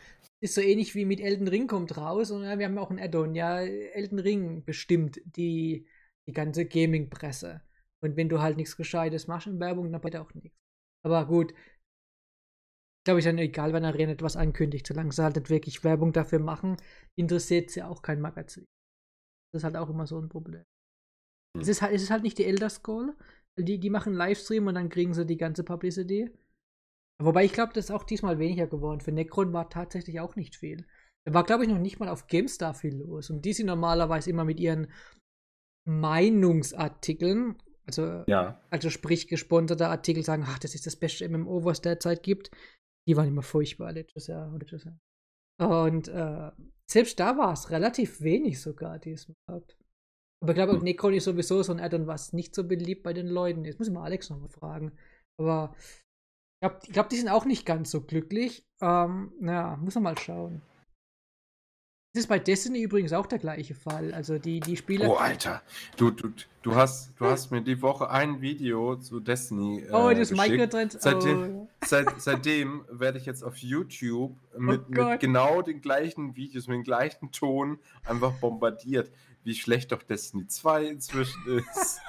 Ist so ähnlich wie mit Elden Ring kommt raus und ja, wir haben auch ein Add-on. Ja, Elden Ring bestimmt die, die ganze Gaming-Presse. Und wenn du halt nichts Gescheites machst in Werbung, dann bleibt auch nichts. Aber gut, glaube ich dann egal, wenn Arena etwas ankündigt, solange sie halt wirklich Werbung dafür machen, interessiert sie auch kein Magazin. Das ist halt auch immer so ein Problem. Hm. Es, ist halt, es ist halt nicht die Elder Scroll, die, die machen Livestream und dann kriegen sie die ganze Publicity. Wobei ich glaube, das ist auch diesmal weniger geworden. Für Necron war tatsächlich auch nicht viel. Da war, glaube ich, noch nicht mal auf GameStar viel los. Und die sind normalerweise immer mit ihren Meinungsartikeln, also, ja. also sprich gesponserte Artikel sagen, ach, das ist das beste MMO, was derzeit gibt. Die waren immer furchtbar letztes Jahr. Letztes Jahr. Und äh, selbst da war es relativ wenig sogar diesmal. Aber ich glaube, hm. Necron ist sowieso so ein Addon, was nicht so beliebt bei den Leuten ist. Muss ich mal Alex nochmal fragen. Aber glaube, glaub, die sind auch nicht ganz so glücklich. Ähm, naja, muss man mal schauen. Das ist bei Destiny übrigens auch der gleiche Fall. Also die, die Spiele. Oh, Alter. Du, du, du, hast, du hast mir die Woche ein Video zu Destiny. Äh, oh, das Microtrans. Seitdem, oh. seit, seitdem werde ich jetzt auf YouTube mit, oh mit genau den gleichen Videos, mit dem gleichen Ton einfach bombardiert. Wie schlecht doch Destiny 2 inzwischen ist.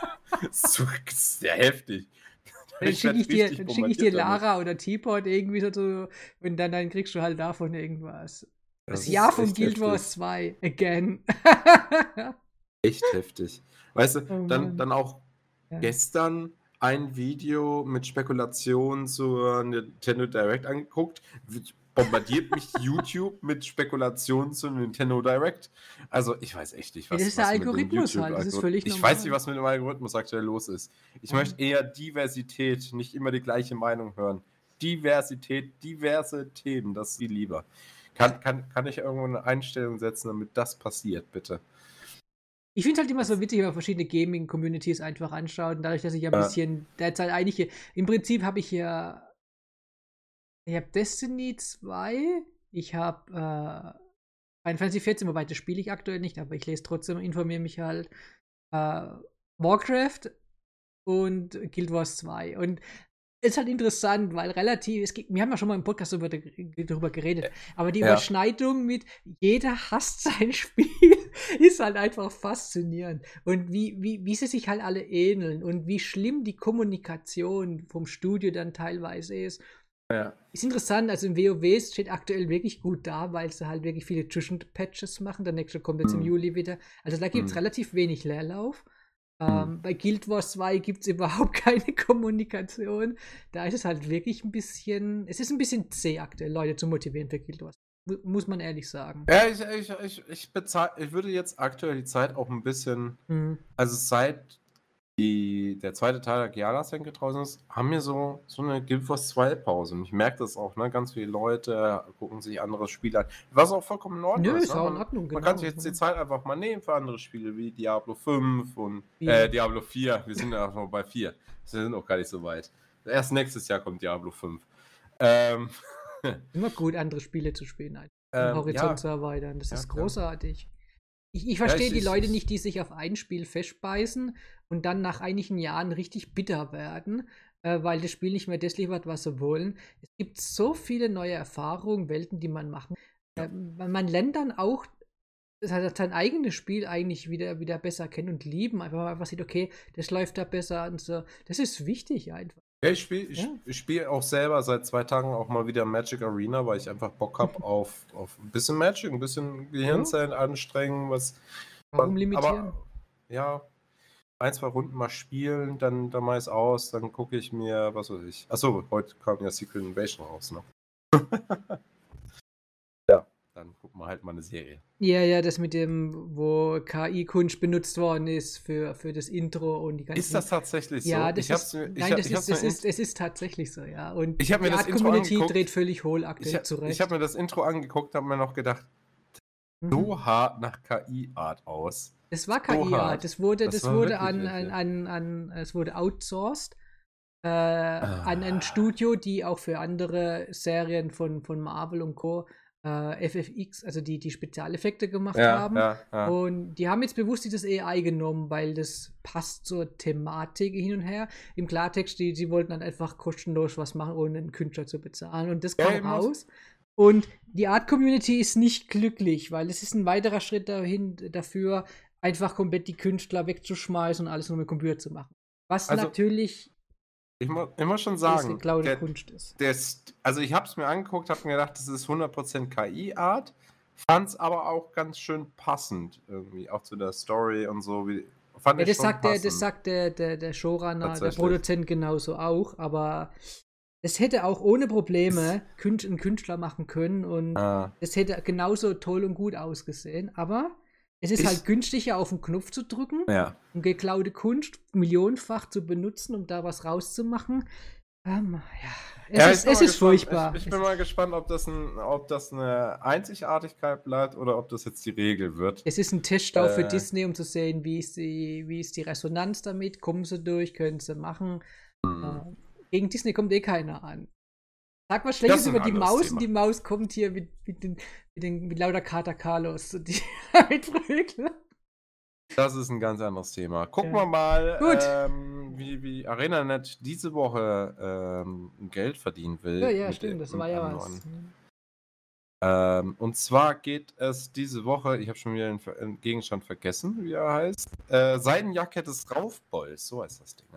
das [laughs] ist sehr heftig. Dann schicke ich, dir, schick ich dir Lara damit. oder Teapot irgendwie so, und dann, dann kriegst du halt davon irgendwas. Das, das Jahr von Guild Wars 2. Again. [laughs] echt heftig. Weißt du, oh dann, dann auch ja. gestern ein Video mit Spekulationen zur Nintendo Direct angeguckt. Bombardiert mich YouTube mit Spekulationen zu Nintendo Direct. Also, ich weiß echt nicht, was, das ist der Algorithmus halt. Das ist völlig Ich weiß nicht, was mit dem Algorithmus aktuell los ist. Ich mhm. möchte eher Diversität, nicht immer die gleiche Meinung hören. Diversität, diverse Themen, das ist die lieber. Kann, kann, kann ich irgendwo eine Einstellung setzen, damit das passiert, bitte? Ich finde es halt immer so witzig, wenn man verschiedene Gaming-Communities einfach anschaut. Und dadurch, dass ich ja ein bisschen derzeit eigentlich hier, im Prinzip habe ich hier, ich habe Destiny 2, ich habe äh, Final Fantasy 14, wobei das spiele ich aktuell nicht, aber ich lese trotzdem, informiere mich halt. Äh, Warcraft und Guild Wars 2. Und ist halt interessant, weil relativ, es gibt, wir haben ja schon mal im Podcast darüber, darüber geredet, aber die ja. Überschneidung mit jeder hasst sein [laughs] Spiel ist halt einfach faszinierend. Und wie, wie, wie sie sich halt alle ähneln und wie schlimm die Kommunikation vom Studio dann teilweise ist. Ja. Ist interessant, also im WoW steht aktuell wirklich gut da, weil sie halt wirklich viele Zwischenpatches machen. Der nächste kommt jetzt mhm. im Juli wieder. Also da gibt es mhm. relativ wenig Leerlauf. Hm. Ähm, bei Guild Wars 2 gibt es überhaupt keine Kommunikation. Da ist es halt wirklich ein bisschen, es ist ein bisschen zäh aktuell, Leute zu motivieren für Guild Wars. Muss man ehrlich sagen. Ja, ich, ich, ich, ich, bezahl, ich würde jetzt aktuell die Zeit auch ein bisschen, mhm. also seit die, der zweite Teil der Giala-Senke draußen ist, haben wir so, so eine Guild Wars 2 Pause. Und ich merke das auch, ne? Ganz viele Leute gucken sich andere Spiele an. Was auch vollkommen in Ordnung Nö, ist. Ne? auch in Ordnung, man, genau. man kann sich jetzt die Zeit einfach mal nehmen für andere Spiele wie Diablo 5 und äh, Diablo 4. Wir sind ja noch bei 4. Wir sind auch gar nicht so weit. Erst nächstes Jahr kommt Diablo 5. Ähm, [laughs] Immer gut, andere Spiele zu spielen, halt. ähm, Horizont ja. zu erweitern. Das ja, ist großartig. Ich, ich verstehe ja, die Leute nicht, die sich auf ein Spiel festbeißen und dann nach einigen Jahren richtig bitter werden, äh, weil das Spiel nicht mehr das liefert, was sie wollen. Es gibt so viele neue Erfahrungen, Welten, die man machen. Äh, man lernt dann auch sein eigenes Spiel eigentlich wieder, wieder besser kennen und lieben. Einfach mal einfach sieht, okay, das läuft da besser und so. Das ist wichtig einfach. Ja, ich spiele ja. spiel auch selber seit zwei Tagen auch mal wieder Magic Arena, weil ich einfach Bock habe auf, auf ein bisschen Magic, ein bisschen Gehirnzellen ja. anstrengen, was. Warum limitieren? Aber, ja, ein, zwei Runden mal spielen, dann, dann mache ich es aus, dann gucke ich mir, was weiß ich. Achso, heute kam ja Secret Invasion raus, ne? [laughs] wir halt mal eine Serie. Ja, ja, das mit dem, wo KI-Kunst benutzt worden ist für, für das Intro und die ganzen. Ist das tatsächlich so? Ja, das ist, mir, nein, hab, das, ist, das ist, es ist tatsächlich so, ja. Und ich die mir das Community dreht völlig hohl aktuell ich, zurecht. Ich habe mir das Intro angeguckt, habe mir noch gedacht, mhm. so hart nach KI-Art aus. Das war KI-Art. Das wurde, Das das, wurde an, an, an, an, es wurde outsourced äh, Ah. an ein Studio, die auch für andere Serien von, von Marvel und Co. Äh, FFX, also die, die Spezialeffekte gemacht Ja, haben. ja, ja. Und die haben jetzt bewusst dieses AI genommen, weil das passt zur Thematik hin und her. Im Klartext, die, sie wollten dann einfach kostenlos was machen, ohne einen Künstler zu bezahlen. Und das kam raus. Und die Art-Community ist nicht glücklich, weil es ist ein weiterer Schritt dahin dafür, einfach komplett die Künstler wegzuschmeißen und alles nur mit Computer zu machen. Was Also, natürlich Ich, mu ich muss schon ist sagen, der, Kunst ist. der also ich habe es mir angeguckt, habe mir gedacht, das ist 100% KI-Art, fand es aber auch ganz schön passend irgendwie, auch zu der Story und so. Wie, fand Ja, das schon sagt, der, das sagt der, der, der Showrunner, der. Produzent genauso auch, aber es hätte auch ohne Probleme einen Künstler machen können und Ah, es hätte genauso toll und gut ausgesehen, aber es ist Ich- halt günstiger auf den Knopf zu drücken ja. und geklaute Kunst millionenfach zu benutzen, um da was rauszumachen. Ähm, ja, es ja, ist, es ist furchtbar. Ich, ich bin mal gespannt, ob das, ein, ob das eine Einzigartigkeit bleibt oder ob das jetzt die Regel wird. Es ist ein für Äh. Disney, um zu sehen, wie ist, die, wie ist die Resonanz damit, kommen sie durch, können sie machen. Hm. Äh, Gegen Disney kommt eh keiner an. Sag Das Schlechtes über die Maus Thema. und die Maus kommt hier mit, mit, den, mit, den, mit lauter Kater Carlos und die [laughs] mit. Das ist ein ganz anderes Thema. Gucken Ja. wir mal, Gut. ähm, wie, wie ArenaNet diese Woche ähm, Geld verdienen will. Ja, ja, stimmt, das war ja einem was. Ähm, und zwar geht es diese Woche, ich habe schon wieder den, Gegenstand vergessen, wie er heißt. Äh, Seidenjacke des Raufbolls, so heißt das Ding.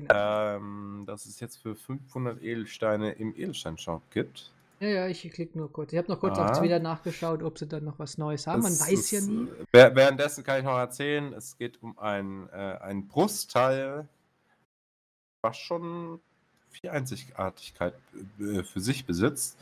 Genau. Ähm, das es jetzt für 500 Edelsteine im Edelsteinshop gibt. Ja, ja, ich klicke nur kurz. Ich habe noch kurz Ah. auf Twitter nachgeschaut, ob sie dann noch was Neues haben. Man Es weiß ja ist, nie. äh, wäh- Währenddessen kann ich noch erzählen, es geht um ein, äh, ein Brustteil, was schon viel Einzigartigkeit äh, für sich besitzt.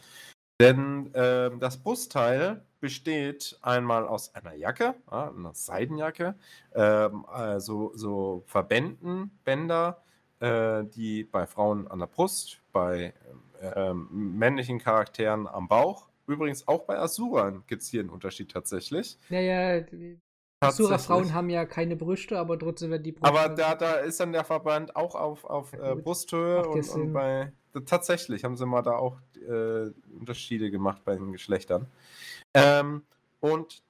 Denn ähm, das Brustteil besteht einmal aus einer Jacke, ja, einer Seidenjacke, ähm, also so Verbänden, Bänder, äh, die bei Frauen an der Brust, bei ähm, männlichen Charakteren am Bauch. Übrigens auch bei Asuran gibt es hier einen Unterschied tatsächlich. Ja, ja, die Sura-Frauen Tatsächlich. haben ja keine Brüste, aber trotzdem werden die Brüste. Aber da, da ist dann der Verband auch auf, auf Ja, äh. Brusthöhe und, und bei. Tatsächlich haben sie mal da auch äh, Unterschiede gemacht bei den Geschlechtern. Ähm, und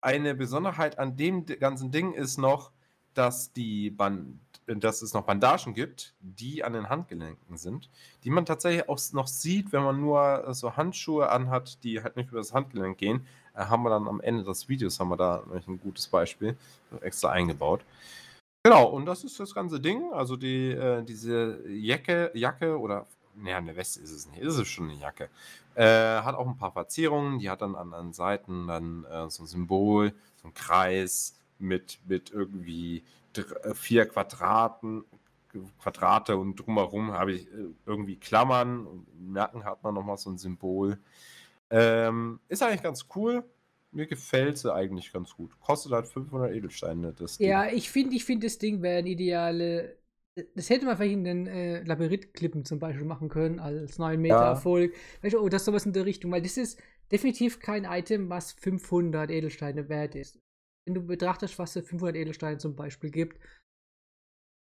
eine Besonderheit an dem ganzen Ding ist noch, dass, die Band, dass es noch Bandagen gibt, die an den Handgelenken sind, die man tatsächlich auch noch sieht, wenn man nur äh, so Handschuhe anhat, die halt nicht über das Handgelenk gehen. Äh, haben wir dann am Ende des Videos haben wir da ein gutes Beispiel extra eingebaut. Genau, und das ist das ganze Ding. Also die, äh, diese Jacke, Jacke oder, naja, eine Weste ist es nicht, ist es schon eine Jacke. Äh, hat auch ein paar Verzierungen, die hat dann an den Seiten dann äh, so ein Symbol, so ein Kreis mit, mit irgendwie vier Quadraten, Quadrate und drumherum habe ich äh, irgendwie Klammern und im Nacken hat man nochmal so ein Symbol. Ähm, ist eigentlich ganz cool. Mir gefällt sie eigentlich ganz gut. Kostet halt 500 Edelsteine. Das Ding. Ja, ich finde, ich finde, das Ding wäre ein ideale. Das hätte man vielleicht in den äh, Labyrinth-Klippen zum Beispiel machen können, als 9 Meter Ja. Erfolg. Weißt du, oder sowas in der Richtung, weil das ist definitiv kein Item, was 500 Edelsteine wert ist. Wenn du betrachtest, was es 500 Edelsteine zum Beispiel gibt,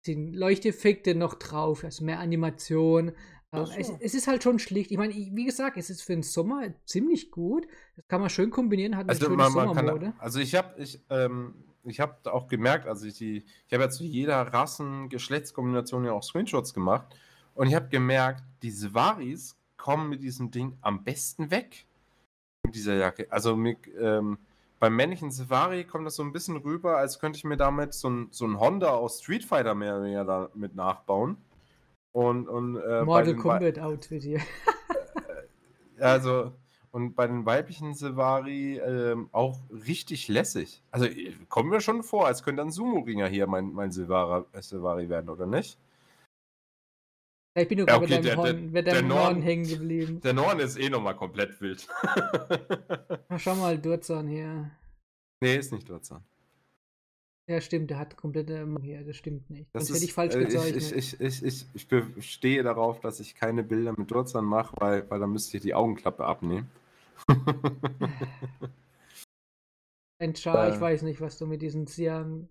sind Leuchteffekte noch drauf, also mehr Animation. Äh, Ach so. es, es ist halt schon schlicht. Ich meine, wie gesagt, es ist für den Sommer ziemlich gut. Das kann man schön kombinieren, hat eine Also, schöne man, man kann, Sommermode. also ich habe ich, ähm, ich hab auch gemerkt, also ich, ich habe ja zu jeder Rassen-Geschlechtskombination ja auch Screenshots gemacht und ich habe gemerkt, diese Varis kommen mit diesem Ding am besten weg. Mit dieser Jacke. Also mit, ähm, beim männlichen Safari kommt das so ein bisschen rüber, als könnte ich mir damit so ein, so ein Honda aus Street Fighter mehr oder weniger damit nachbauen. Und, und äh, bei Mortal Kombat Outfit hier. [laughs] also, und bei den weiblichen Silvari ähm, auch richtig lässig. Also, äh, kommt mir schon vor, als könnte ein Sumo-Ringer hier mein, mein Silvara, äh, Silvari werden, oder nicht? Ich bin nur Ja, okay, bei der- deinem der- Horn, der deinem Norden- Horn hängen geblieben. Der Norden ist eh nochmal komplett wild. [laughs] Na, schau mal, Durzan hier. nee, ist nicht Durzan. Ja, stimmt, der hat komplette hier, das stimmt nicht. Das Sonst ist, ich falsch äh, gezeichnet. Ich, ich, ich, ich, ich bestehe darauf, dass ich keine Bilder mit Durzan mache, weil, weil dann müsste ich die Augenklappe abnehmen. [laughs] Enchar, Äh. ich weiß nicht, was du mit diesen Siam,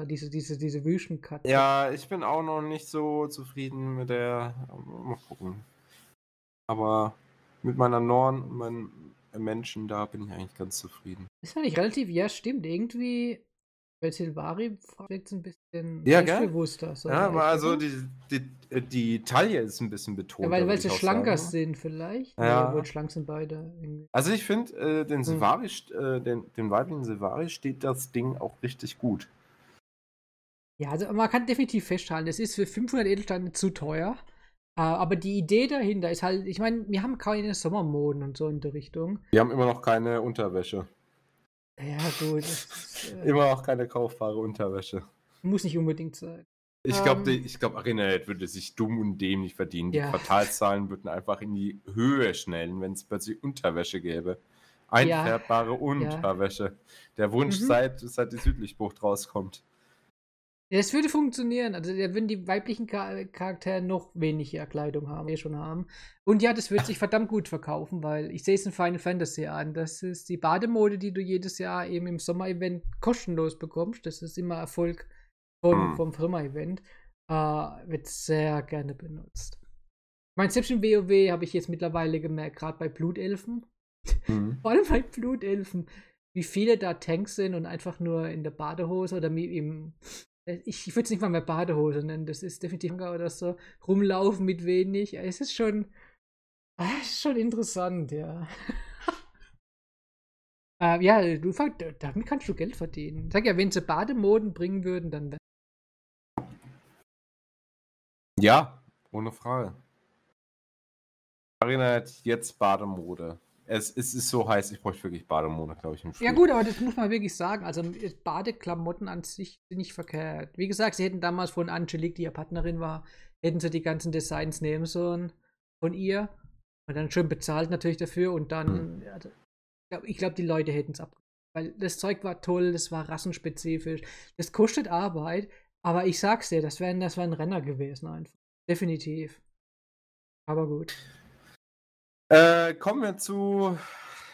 diese, diese, diese Wüstenkatze. Ja, ich bin auch noch nicht so zufrieden mit der. Mal gucken. Aber mit meiner Norn und meinen Menschen da bin ich eigentlich ganz zufrieden. Ist ja nicht relativ, ja, stimmt. Irgendwie bei Silvari wirkt es ein bisschen Ja, selbstbewusster. So Ja, aber also die, die, die Taille ist ein bisschen betont. ja, weil, weil sie schlanker sind, vielleicht. Ja. Obwohl schlank sind beide. irgendwie. Also ich finde, äh, den Hm. Silvari, äh, den, den weiblichen Silvari steht das Ding auch richtig gut. Ja, also man kann definitiv festhalten, es ist für 500 Edelsteine zu teuer. Äh, aber die Idee dahinter ist halt, ich meine, wir haben keine Sommermoden und so in der Richtung. Wir haben immer noch keine Unterwäsche. Ja, gut, ist, [laughs] äh, Immer noch keine kaufbare Unterwäsche. muss nicht unbedingt sein. Ich glaube, Ähm. ich glaub, ArenaNet würde sich dumm und dämlich verdienen. Die Ja. Quartalszahlen würden einfach in die Höhe schnellen, wenn es plötzlich Unterwäsche gäbe. Ja. Einfärbbare Unterwäsche. Der Wunsch, Mhm. seit, seit die Südlichtbucht rauskommt. Ja, es würde funktionieren. Also, da würden die weiblichen Char Charaktere noch weniger Kleidung haben, wir schon haben. Und ja, das wird sich verdammt gut verkaufen, weil ich sehe es in Final Fantasy an. Das ist die Bademode, die du jedes Jahr eben im Sommer-Event kostenlos bekommst. Das ist immer Erfolg vom, Hm. vom Sommer-Event. Äh, wird sehr gerne benutzt. Ich meine, selbst im WoW habe ich jetzt mittlerweile gemerkt, gerade bei Blutelfen, Mhm. [laughs] vor allem bei Blutelfen, wie viele da Tanks sind und einfach nur in der Badehose oder im. Äh, Ich, würde es nicht mal mehr Badehose nennen, das ist definitiv Manga oder so. Rumlaufen mit wenig. Es ist schon. ah, Es ist schon interessant, ja. [laughs] äh, ja, du, damit kannst du Geld verdienen. Sag ja, wenn sie Bademoden bringen würden, dann Ja, ohne Frage. ArenaNet, jetzt Bademode. Es, es ist so heiß, ich bräuchte wirklich Bademode, glaube ich, im Spiel. Ja, gut, aber das muss man wirklich sagen. Also, Badeklamotten an sich sind nicht verkehrt. Wie gesagt, sie hätten damals von Angelique, die ja Partnerin war, hätten sie die ganzen Designs nehmen sollen von ihr. Und dann schön bezahlt natürlich dafür. Und dann, also, ich glaube, glaub, die Leute hätten es ab. Weil das Zeug war toll, das war rassenspezifisch. Das kostet Arbeit, aber ich sag's dir, das wäre das wär ein Renner gewesen einfach. Definitiv. Aber gut. Äh, kommen wir zu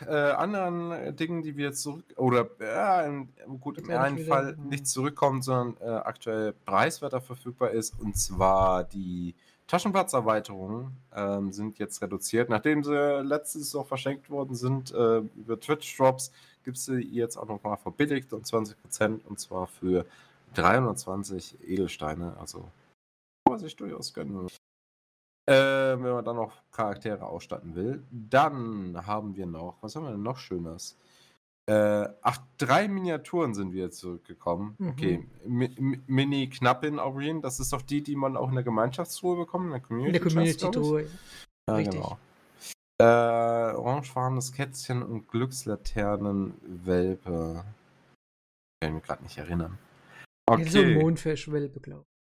äh, anderen Dingen, die wir jetzt zurück oder ja, im, gut, im einen Fall nicht zurückkommen, sondern äh, aktuell preiswerter verfügbar ist. Und zwar die Taschenplatzerweiterungen ähm, sind jetzt reduziert. Nachdem sie letztes auch verschenkt worden sind äh, über Twitch-Drops, gibt es sie jetzt auch nochmal verbilligt um 20% und zwar für 320 Edelsteine. Also kann man sich durchaus gönnen. Äh, wenn man dann noch Charaktere ausstatten will. Dann haben wir noch, was haben wir denn noch Schönes? Äh, ach, drei Miniaturen sind wir zurückgekommen. Mhm. Okay, Mi Mi Mini Knappin Aureen, das ist doch die, die man auch in der Gemeinschaftstruhe bekommt, in der Community. In der. Community-Tour. Ja, Richtig. genau. Äh, orangefarbenes Kätzchen und Glückslaternen-Welpe. Ich kann mich gerade nicht erinnern. Okay. So ein. Mondfischwelpe, glaube ich.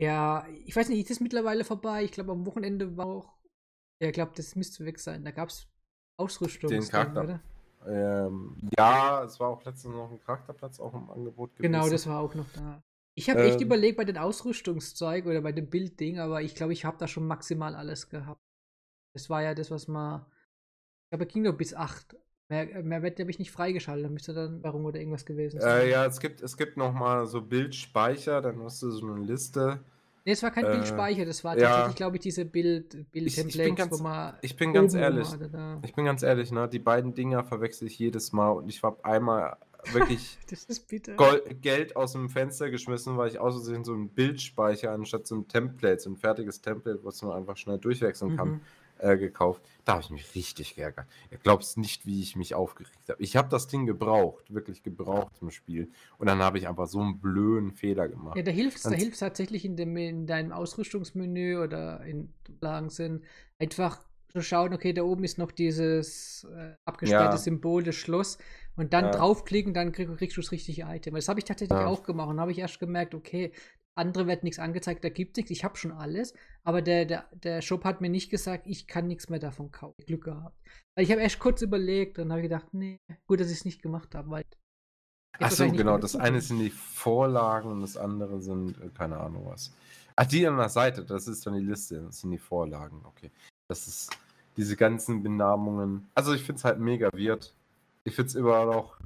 Ja, ich weiß nicht, ist das mittlerweile vorbei? Ich glaube, am Wochenende war auch. Ja, ich glaube, das müsste weg sein. Da gab es Ausrüstung. Den Charakter- oder? Ähm, ja, es war auch letztens noch ein Charakterplatz auch im Angebot gewesen. Genau, das war auch noch da. Ich habe echt Ähm. überlegt bei den Ausrüstungszeug oder bei dem Bildding, aber ich glaube, ich habe da schon maximal alles gehabt. Das war ja das, was man. Ich glaube, es ging nur bis 8. Mehr, mehr wird, habe ich nicht freigeschaltet. Da müsste dann Warum oder irgendwas gewesen sein. Äh, ja, es gibt, es gibt noch mal so Bildspeicher, dann hast du so eine Liste. Nee, es war kein Äh, Bildspeicher, das war ja. tatsächlich, glaube ich, diese Bild, ich bin Bild-Templates, ganz- wo man. Ich bin ganz ehrlich, ich bin ganz ehrlich, ne, die beiden Dinger verwechsel ich jedes Mal und ich habe einmal wirklich [laughs] Das ist bitter. Gol Geld aus dem Fenster geschmissen, weil ich aus Versehen so einen Bildspeicher anstatt so ein Template, so ein fertiges Template, was man einfach schnell durchwechseln kann, Mhm. Äh, gekauft. Da habe ich mich richtig geärgert. Ihr glaubt nicht, wie ich mich aufgeregt habe. Ich habe das Ding gebraucht, wirklich gebraucht im Spiel. Und dann habe ich einfach so einen blöden Fehler gemacht. Ja, da hilft da hilft's tatsächlich in, dem, in deinem Ausrüstungsmenü oder in Lagen sind, einfach zu schauen, okay, da oben ist noch dieses äh, abgesperrte Ja. Symbol des Schloss und dann Ja. draufklicken, dann krieg, kriegst du das richtige Item. Das habe ich tatsächlich Ja. auch gemacht und habe ich erst gemerkt, okay, andere wird nichts angezeigt, da gibt nichts, ich habe schon alles, aber der, der, der Shop hat mir nicht gesagt, ich kann nichts mehr davon kaufen. Glück gehabt. Weil ich habe erst kurz überlegt und habe gedacht, nee, gut, dass ich es nicht gemacht habe, weil. ich hätte Ach so, wahrscheinlich nicht genau. Das eine sind die Vorlagen und das andere sind, äh, keine Ahnung was. Ach, die an der Seite, das ist dann die Liste. Das sind die Vorlagen, okay. Das ist diese ganzen Benamungen. Also ich finde es halt mega weird. Ich finde es immer noch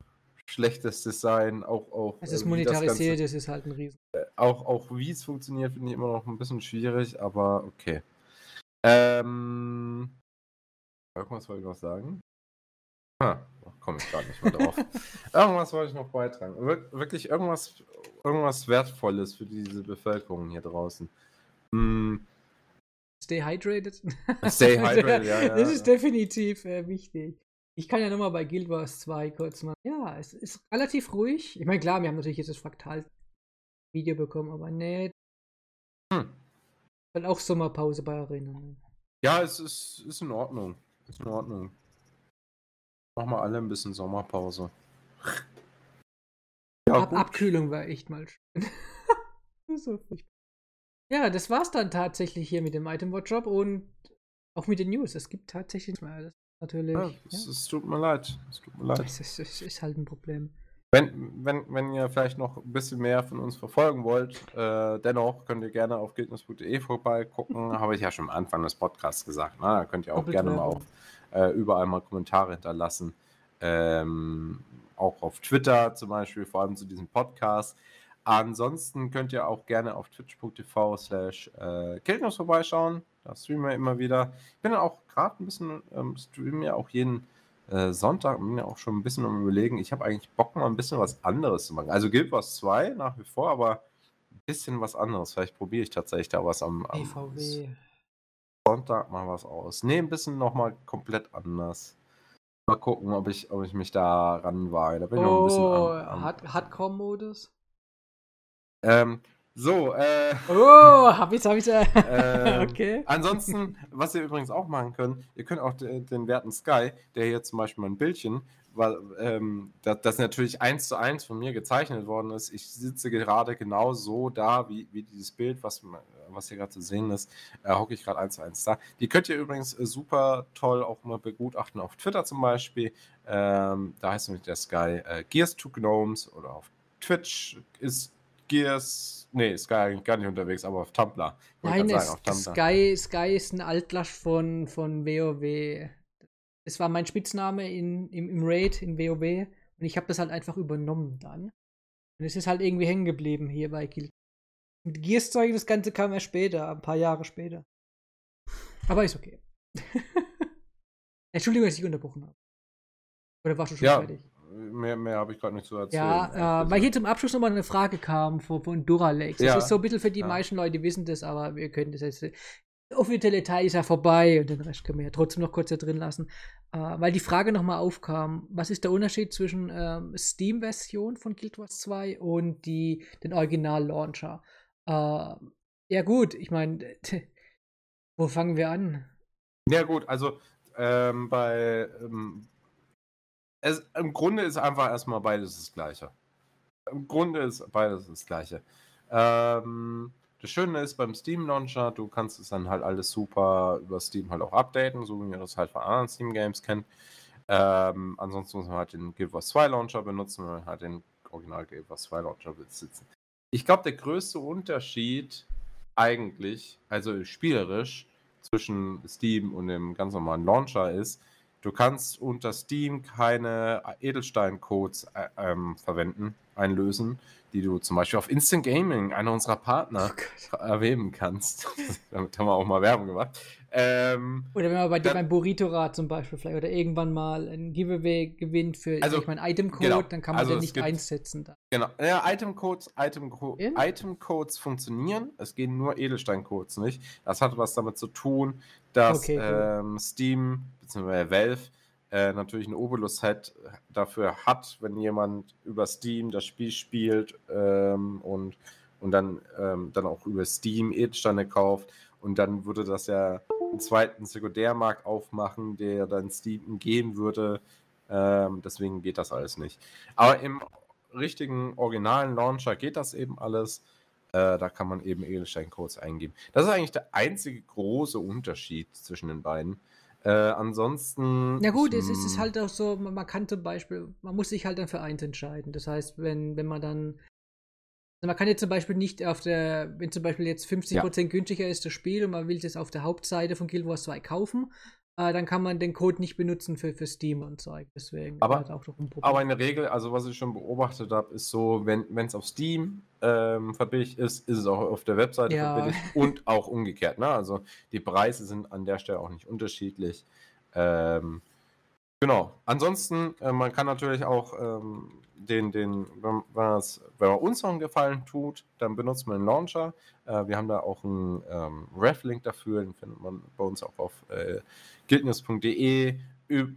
schlechtes Design, auch auch Es ist äh, monetarisiert, es ist halt ein Riesen. auch auch wie es funktioniert, finde ich immer noch ein bisschen schwierig, aber okay. Ähm, irgendwas wollte ich noch sagen. Ah, komme ich gerade nicht mehr drauf. [laughs] irgendwas wollte ich noch beitragen. Wir wirklich irgendwas, irgendwas Wertvolles für diese Bevölkerung hier draußen. Hm, Stay hydrated. Stay [laughs] hydrated, ja, ja. Das ist definitiv äh, wichtig. Ich kann ja nochmal bei Guild Wars 2 kurz mal. Ja, es ist relativ ruhig. Ich meine, klar, wir haben natürlich jetzt das Fraktal-Video bekommen, aber nee. Hm. Dann auch Sommerpause bei Arena. Ne? Ja, es ist, ist in Ordnung. Ist in Ordnung. Machen wir alle ein bisschen Sommerpause. Ja, Ab gut. Abkühlung war echt mal schön. [laughs] so. Ja, das war's dann tatsächlich hier mit dem Item Drop und auch mit den News. Es gibt tatsächlich ist natürlich. Ja, Ja, es, es tut mir leid. Es tut mir leid. das ist, ist, ist halt ein Problem. Wenn, wenn, wenn ihr vielleicht noch ein bisschen mehr von uns verfolgen wollt, äh, dennoch könnt ihr gerne auf guildness.de vorbeigucken. [laughs] Habe ich ja schon am Anfang des Podcasts gesagt. Ne? Da könnt ihr auch Doppelt gerne mal auf, äh, überall mal Kommentare hinterlassen. Ähm, auch auf Twitter zum Beispiel, vor allem zu diesem Podcast. Ansonsten könnt ihr auch gerne auf twitch.tv slash äh, vorbeischauen. Da streamen wir immer wieder. Ich bin auch gerade ein bisschen, ähm, streamen ja auch jeden äh, Sonntag, bin ja auch schon ein bisschen am überlegen. Ich habe eigentlich Bock, mal ein bisschen was anderes zu machen. Also Guild Wars 2 nach wie vor, aber ein bisschen was anderes. Vielleicht probiere ich tatsächlich da was am, am EVW. Sonntag mal was aus. Nee, ein bisschen nochmal komplett anders. Mal gucken, ob ich, ob ich mich da ranwage. Da bin ich noch ein bisschen Oh, am, am Hard Hardcore-Modus. ähm, so, äh, Oh, hab ich's, hab ich's. Äh. Ähm, [laughs] okay. Ansonsten, was ihr übrigens auch machen könnt, ihr könnt auch den, den werten Sky, der hier zum Beispiel mein Bildchen, weil ähm, das, das natürlich eins zu eins von mir gezeichnet worden ist. Ich sitze gerade genau so da, wie, wie dieses Bild, was, was hier gerade zu sehen ist, äh, hocke ich gerade eins zu eins da. Die könnt ihr übrigens äh, super toll auch mal begutachten auf Twitter zum Beispiel. Ähm, da heißt nämlich der Sky äh, Gears to Gnomes oder auf Twitch ist Gears, nee, Sky eigentlich gar nicht unterwegs, aber auf Tumblr. Nein, es, auf Tumblr. Sky, Sky ist ein Altlasch von, von WoW. Es war mein Spitzname in, im, im Raid in WoW und ich habe das halt einfach übernommen dann. Und es ist halt irgendwie hängen geblieben hier bei Guild. Mit Gears-Zeug, das Ganze kam erst später, ein paar Jahre später. Aber ist okay. [laughs] Entschuldigung, dass ich unterbrochen habe. Oder warst du schon Ja, fertig? Mehr, mehr habe ich gerade nicht zu erzählen. Ja, äh, weil hier zum Abschluss nochmal eine Frage kam von, von Duralex. Das Ja, ist so ein bisschen für die ja. meisten Leute, die wissen das, aber wir können das jetzt. Der offizielle Teil ist ja vorbei und den Rest können wir ja trotzdem noch kurz hier drin lassen. Äh, weil die Frage nochmal aufkam: Was ist der Unterschied zwischen ähm, Steam-Version von Guild Wars 2 und die, den Original-Launcher? Äh, ja, gut, ich meine, [laughs] wo fangen wir an? Ja, gut, also ähm, bei. Ähm, es, Im Grunde ist einfach erstmal beides das Gleiche. Im Grunde ist beides das Gleiche. Ähm, das Schöne ist beim Steam Launcher, du kannst es dann halt alles super über Steam halt auch updaten, so wie man das halt von anderen Steam Games kennt. Ähm, ansonsten muss man halt den Guild Wars 2 Launcher benutzen, wenn man halt den Original Guild Wars 2 Launcher besitzen. Ich glaube, der größte Unterschied eigentlich, also spielerisch, zwischen Steam und dem ganz normalen Launcher ist, du kannst unter Steam keine Edelstein-Codes äh, ähm, verwenden, einlösen, die du zum Beispiel auf Instant Gaming, einer unserer Partner, erwähnen kannst. [laughs] Damit haben wir auch mal Werbung gemacht. Ähm, Oder wenn man bei dir beim Burrito-Rad zum Beispiel vielleicht oder irgendwann mal ein Giveaway gewinnt für Also, ich mein Item-Code, genau. dann kann man Also den nicht gibt- einsetzen. Dann. Genau. Ja, Item-Codes Item Ja. Item-Codes funktionieren. Es gehen nur Edelstein-Codes nicht. Das hat was damit zu tun, dass Okay, cool. ähm, Steam bzw. Valve äh, natürlich ein Obolus-Set dafür hat, wenn jemand über Steam das Spiel spielt ähm, und, und dann, ähm, dann auch über Steam Edelsteine kauft. Und dann würde das ja einen zweiten Sekundärmarkt aufmachen, der dann Steam geben würde. Ähm, deswegen geht das alles nicht. Aber im richtigen originalen Launcher geht das eben alles. Äh, da kann man eben Edelstein-Codes eingeben. Das ist eigentlich der einzige große Unterschied zwischen den beiden. Äh, ansonsten. Na gut, es ist, halt auch so, man, kann zum Beispiel, man muss sich halt dann für eins entscheiden. Das heißt, wenn, wenn man dann, also man kann jetzt zum Beispiel nicht auf der, wenn zum Beispiel jetzt 50% günstiger ist das Spiel und man will es auf der Hauptseite von Guild Wars 2 kaufen, äh, dann kann man den Code nicht benutzen für, für Steam und Zeug. Deswegen Aber- ist das auch doch ein Problem. Aber in der Regel, also was ich schon beobachtet habe, ist so, wenn es auf Steam ähm, verbilligt ist, ist es auch auf der Webseite Ja. verbilligt [laughs] und auch umgekehrt. Ne? Also die Preise sind an der Stelle auch nicht unterschiedlich. Ähm, genau. Ansonsten, äh, man kann natürlich auch ähm, den, den, wenn, wenn, man uns noch einen Gefallen tut, dann benutzt man den Launcher. Äh, wir haben da auch einen ähm, Ref-Link dafür, den findet man bei uns auch auf äh, guildnews.de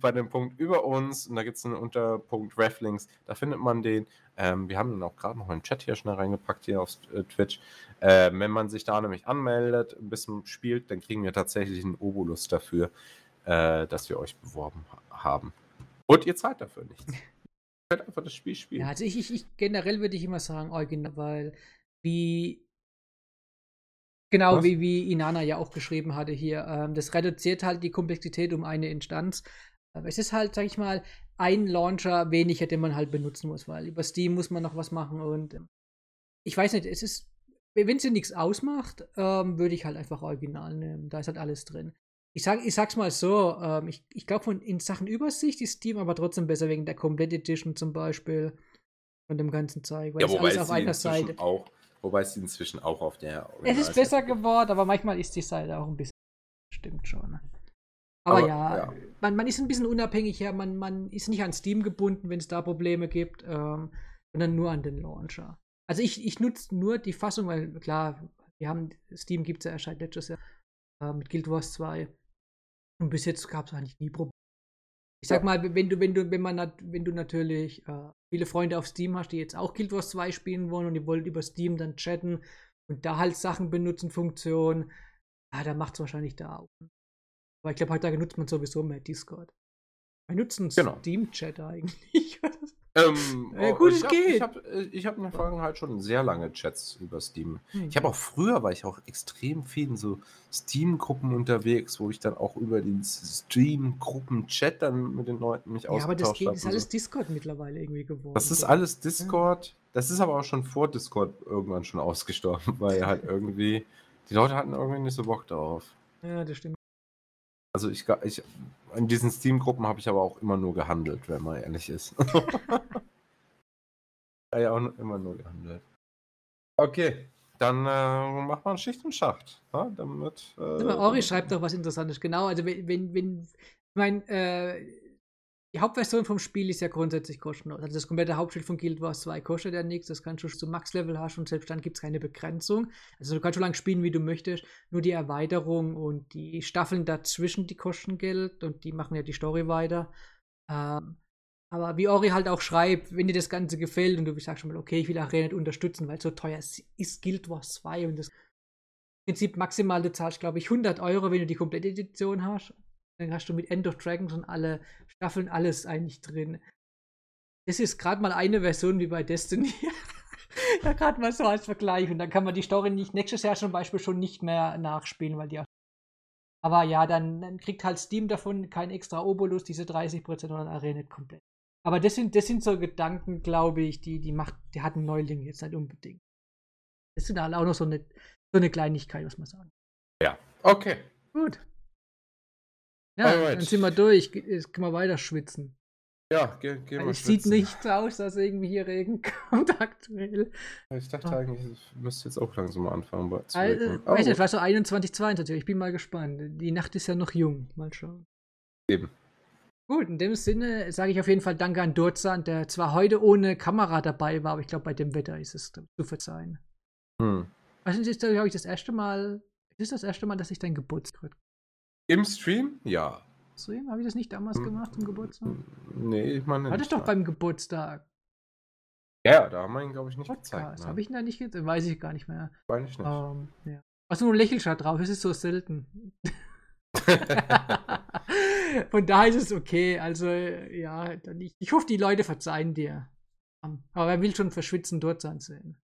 bei dem Punkt über uns und da gibt es einen Unterpunkt Reflinks, da findet man den. Ähm, wir haben den auch gerade noch in den Chat hier schnell reingepackt hier auf äh, Twitch. Ähm, wenn man sich da nämlich anmeldet, ein bisschen spielt, dann kriegen wir tatsächlich einen Obolus dafür, äh, dass wir euch beworben ha haben. Und ihr zahlt dafür nichts. [laughs] Ihr könnt einfach das Spiel spielen. Ja, also ich, ich, ich generell würde ich immer sagen, original, weil wie genau Was? wie, wie Inanna ja auch geschrieben hatte hier, ähm, das reduziert halt die Komplexität um eine Instanz. Aber es ist halt, sag ich mal, ein Launcher weniger, den man halt benutzen muss, weil über Steam muss man noch was machen und ähm, ich weiß nicht, es ist, wenn es dir nichts ausmacht, ähm, würde ich halt einfach original nehmen. Da ist halt alles drin. Ich, sag, ich sag's mal so, ähm, ich, ich glaube, in Sachen Übersicht ist Steam aber trotzdem besser wegen der Complete Edition zum Beispiel von dem ganzen Zeug. Weil Ja, wobei alles es auf einer inzwischen Seite. auch, wobei es inzwischen auch auf der Es ist besser geworden, aber manchmal ist die Seite auch ein bisschen. Stimmt schon. ne? Aber, Aber, ja, ja. Man, man ist ein bisschen unabhängig, ja, man, man ist nicht an Steam gebunden, wenn es da Probleme gibt, ähm, sondern nur an den Launcher. Also ich, ich nutze nur die Fassung, weil klar, wir haben, Steam gibt es ja erst seit letztes Jahr äh, mit Guild Wars 2. Und bis jetzt gab es eigentlich nie Probleme. Ich sag mal, wenn du, wenn du, wenn man wenn du natürlich äh, viele Freunde auf Steam hast, die jetzt auch Guild Wars 2 spielen wollen und die wollen über Steam dann chatten und da halt Sachen benutzen, Funktionen, ja, dann macht es wahrscheinlich da auch. Aber ich glaube, heutzutage nutzt man sowieso mehr Discord. Wir nutzen Genau. Steam-Chat eigentlich. [laughs] Ähm, Äh, oh, gut, ich es habe geht. ich hab, äh, ich hab in der Vergangenheit schon sehr lange Chats über Steam. Hm. Ich habe auch früher, war ich auch extrem viel in so Steam-Gruppen unterwegs, wo ich dann auch über den Steam-Gruppen-Chat dann mit den Leuten mich ja, aber das ausgetauscht geht, habe. ist alles so. Discord mittlerweile irgendwie geworden. Das ist alles Discord. Das ist aber auch schon vor Discord irgendwann schon ausgestorben, [laughs] weil halt irgendwie die Leute hatten irgendwie nicht so Bock darauf. Ja, das stimmt. Also ich, ich in diesen Steam-Gruppen habe ich aber auch immer nur gehandelt, wenn man ehrlich ist. [laughs] [laughs] ja, ja, auch immer nur gehandelt. Okay, dann äh, macht man Schicht und Schacht. Ja, damit, äh, Ori schreibt doch was Interessantes. Genau, also wenn, wenn, wenn ich meine, äh, die Hauptversion vom Spiel ist ja grundsätzlich kostenlos. Also das komplette Hauptspiel von Guild Wars 2 kostet ja nichts. Das kannst du zum Max-Level hast und selbst dann gibt es keine Begrenzung. Also du kannst so lange spielen, wie du möchtest. Nur die Erweiterung und die Staffeln dazwischen, die kosten Geld und die machen ja die Story weiter. Ähm, aber wie Ori halt auch schreibt, wenn dir das Ganze gefällt und du sagst schon mal, okay, ich will Arena nicht unterstützen, weil so teuer ist Guild Wars 2 und das Prinzip maximal, du zahlst, glaube ich, 100 Euro, wenn du die komplette Edition hast. Dann hast du mit End of Dragons und alle Staffeln alles eigentlich drin. Das ist gerade mal eine Version wie bei Destiny. [laughs] ja, gerade mal so als Vergleich. Und dann kann man die Story nicht nächstes Jahr zum Beispiel schon nicht mehr nachspielen, weil die auch. Aber ja, dann, dann kriegt halt Steam davon kein extra Obolus, diese 30% sondern Arena komplett. Aber das sind, das sind so Gedanken, glaube ich, die, die macht, die hat ein Neuling jetzt nicht unbedingt. Das sind halt auch noch so eine, so eine Kleinigkeit, muss man sagen. Okay. Gut. Ja, Alright. dann sind wir durch. Ge- Jetzt können wir weiter schwitzen. Ja, geh, geh Weil mal es sieht nicht so aus, dass irgendwie hier Regen [laughs] kommt aktuell. Ich dachte Ah. eigentlich, es müsste jetzt auch langsam mal anfangen zu Also. Aber weiß nicht, war so 21, 22. Ich bin mal gespannt. Die Nacht ist ja noch jung. Mal schauen. Eben. Gut, in dem Sinne sage ich auf jeden Fall Danke an Durzan, der zwar heute ohne Kamera dabei war, aber ich glaube, bei dem Wetter ist es zu verzeihen. Hm. Also, es ist, glaube ich, das erste Mal. Es ist das erste Mal, dass ich dein Geburtstag. Im Stream? Ja. Stream? Habe ich das nicht damals Hm. gemacht zum Geburtstag? Nee, ich meine. Das nicht, doch beim Geburtstag. Ja, da haben wir ihn, glaube ich, nicht gezeigt. Podcast. nein. Habe ich ihn da nicht gesehen? Weiß ich gar nicht mehr. Meine ich nicht. Ähm, ja. Achso, ein Lächelschat drauf, es ist so selten. [laughs] Von daher ist es okay. Also, ja, ich, ich hoffe, die Leute verzeihen dir. Ähm, Aber wer will schon verschwitzen dort sein sehen?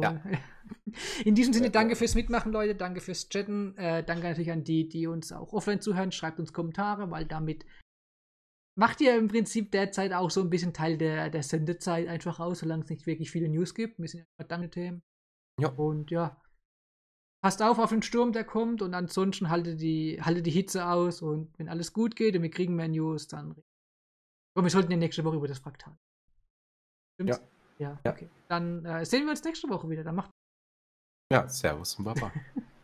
Ja. [laughs] In diesem Sinne, danke fürs Mitmachen, Leute. Danke fürs Chatten. Äh, danke natürlich an die, die uns auch offline zuhören. Schreibt uns Kommentare, weil damit macht ihr im Prinzip derzeit auch so ein bisschen Teil der, der Sendezeit einfach aus, solange es nicht wirklich viele News gibt. Wir sind ja verdammt Themen. Ja. Und ja. Passt auf auf den Sturm, der kommt. Und ansonsten haltet die, halte die Hitze aus. Und wenn alles gut geht und wir kriegen mehr News, dann. Und wir sollten ja nächste Woche über das Fraktal. Stimmt's? Ja. Ja, ja. okay. Dann äh, sehen wir uns nächste Woche wieder. Dann macht. Ja, Servus und Baba. [laughs]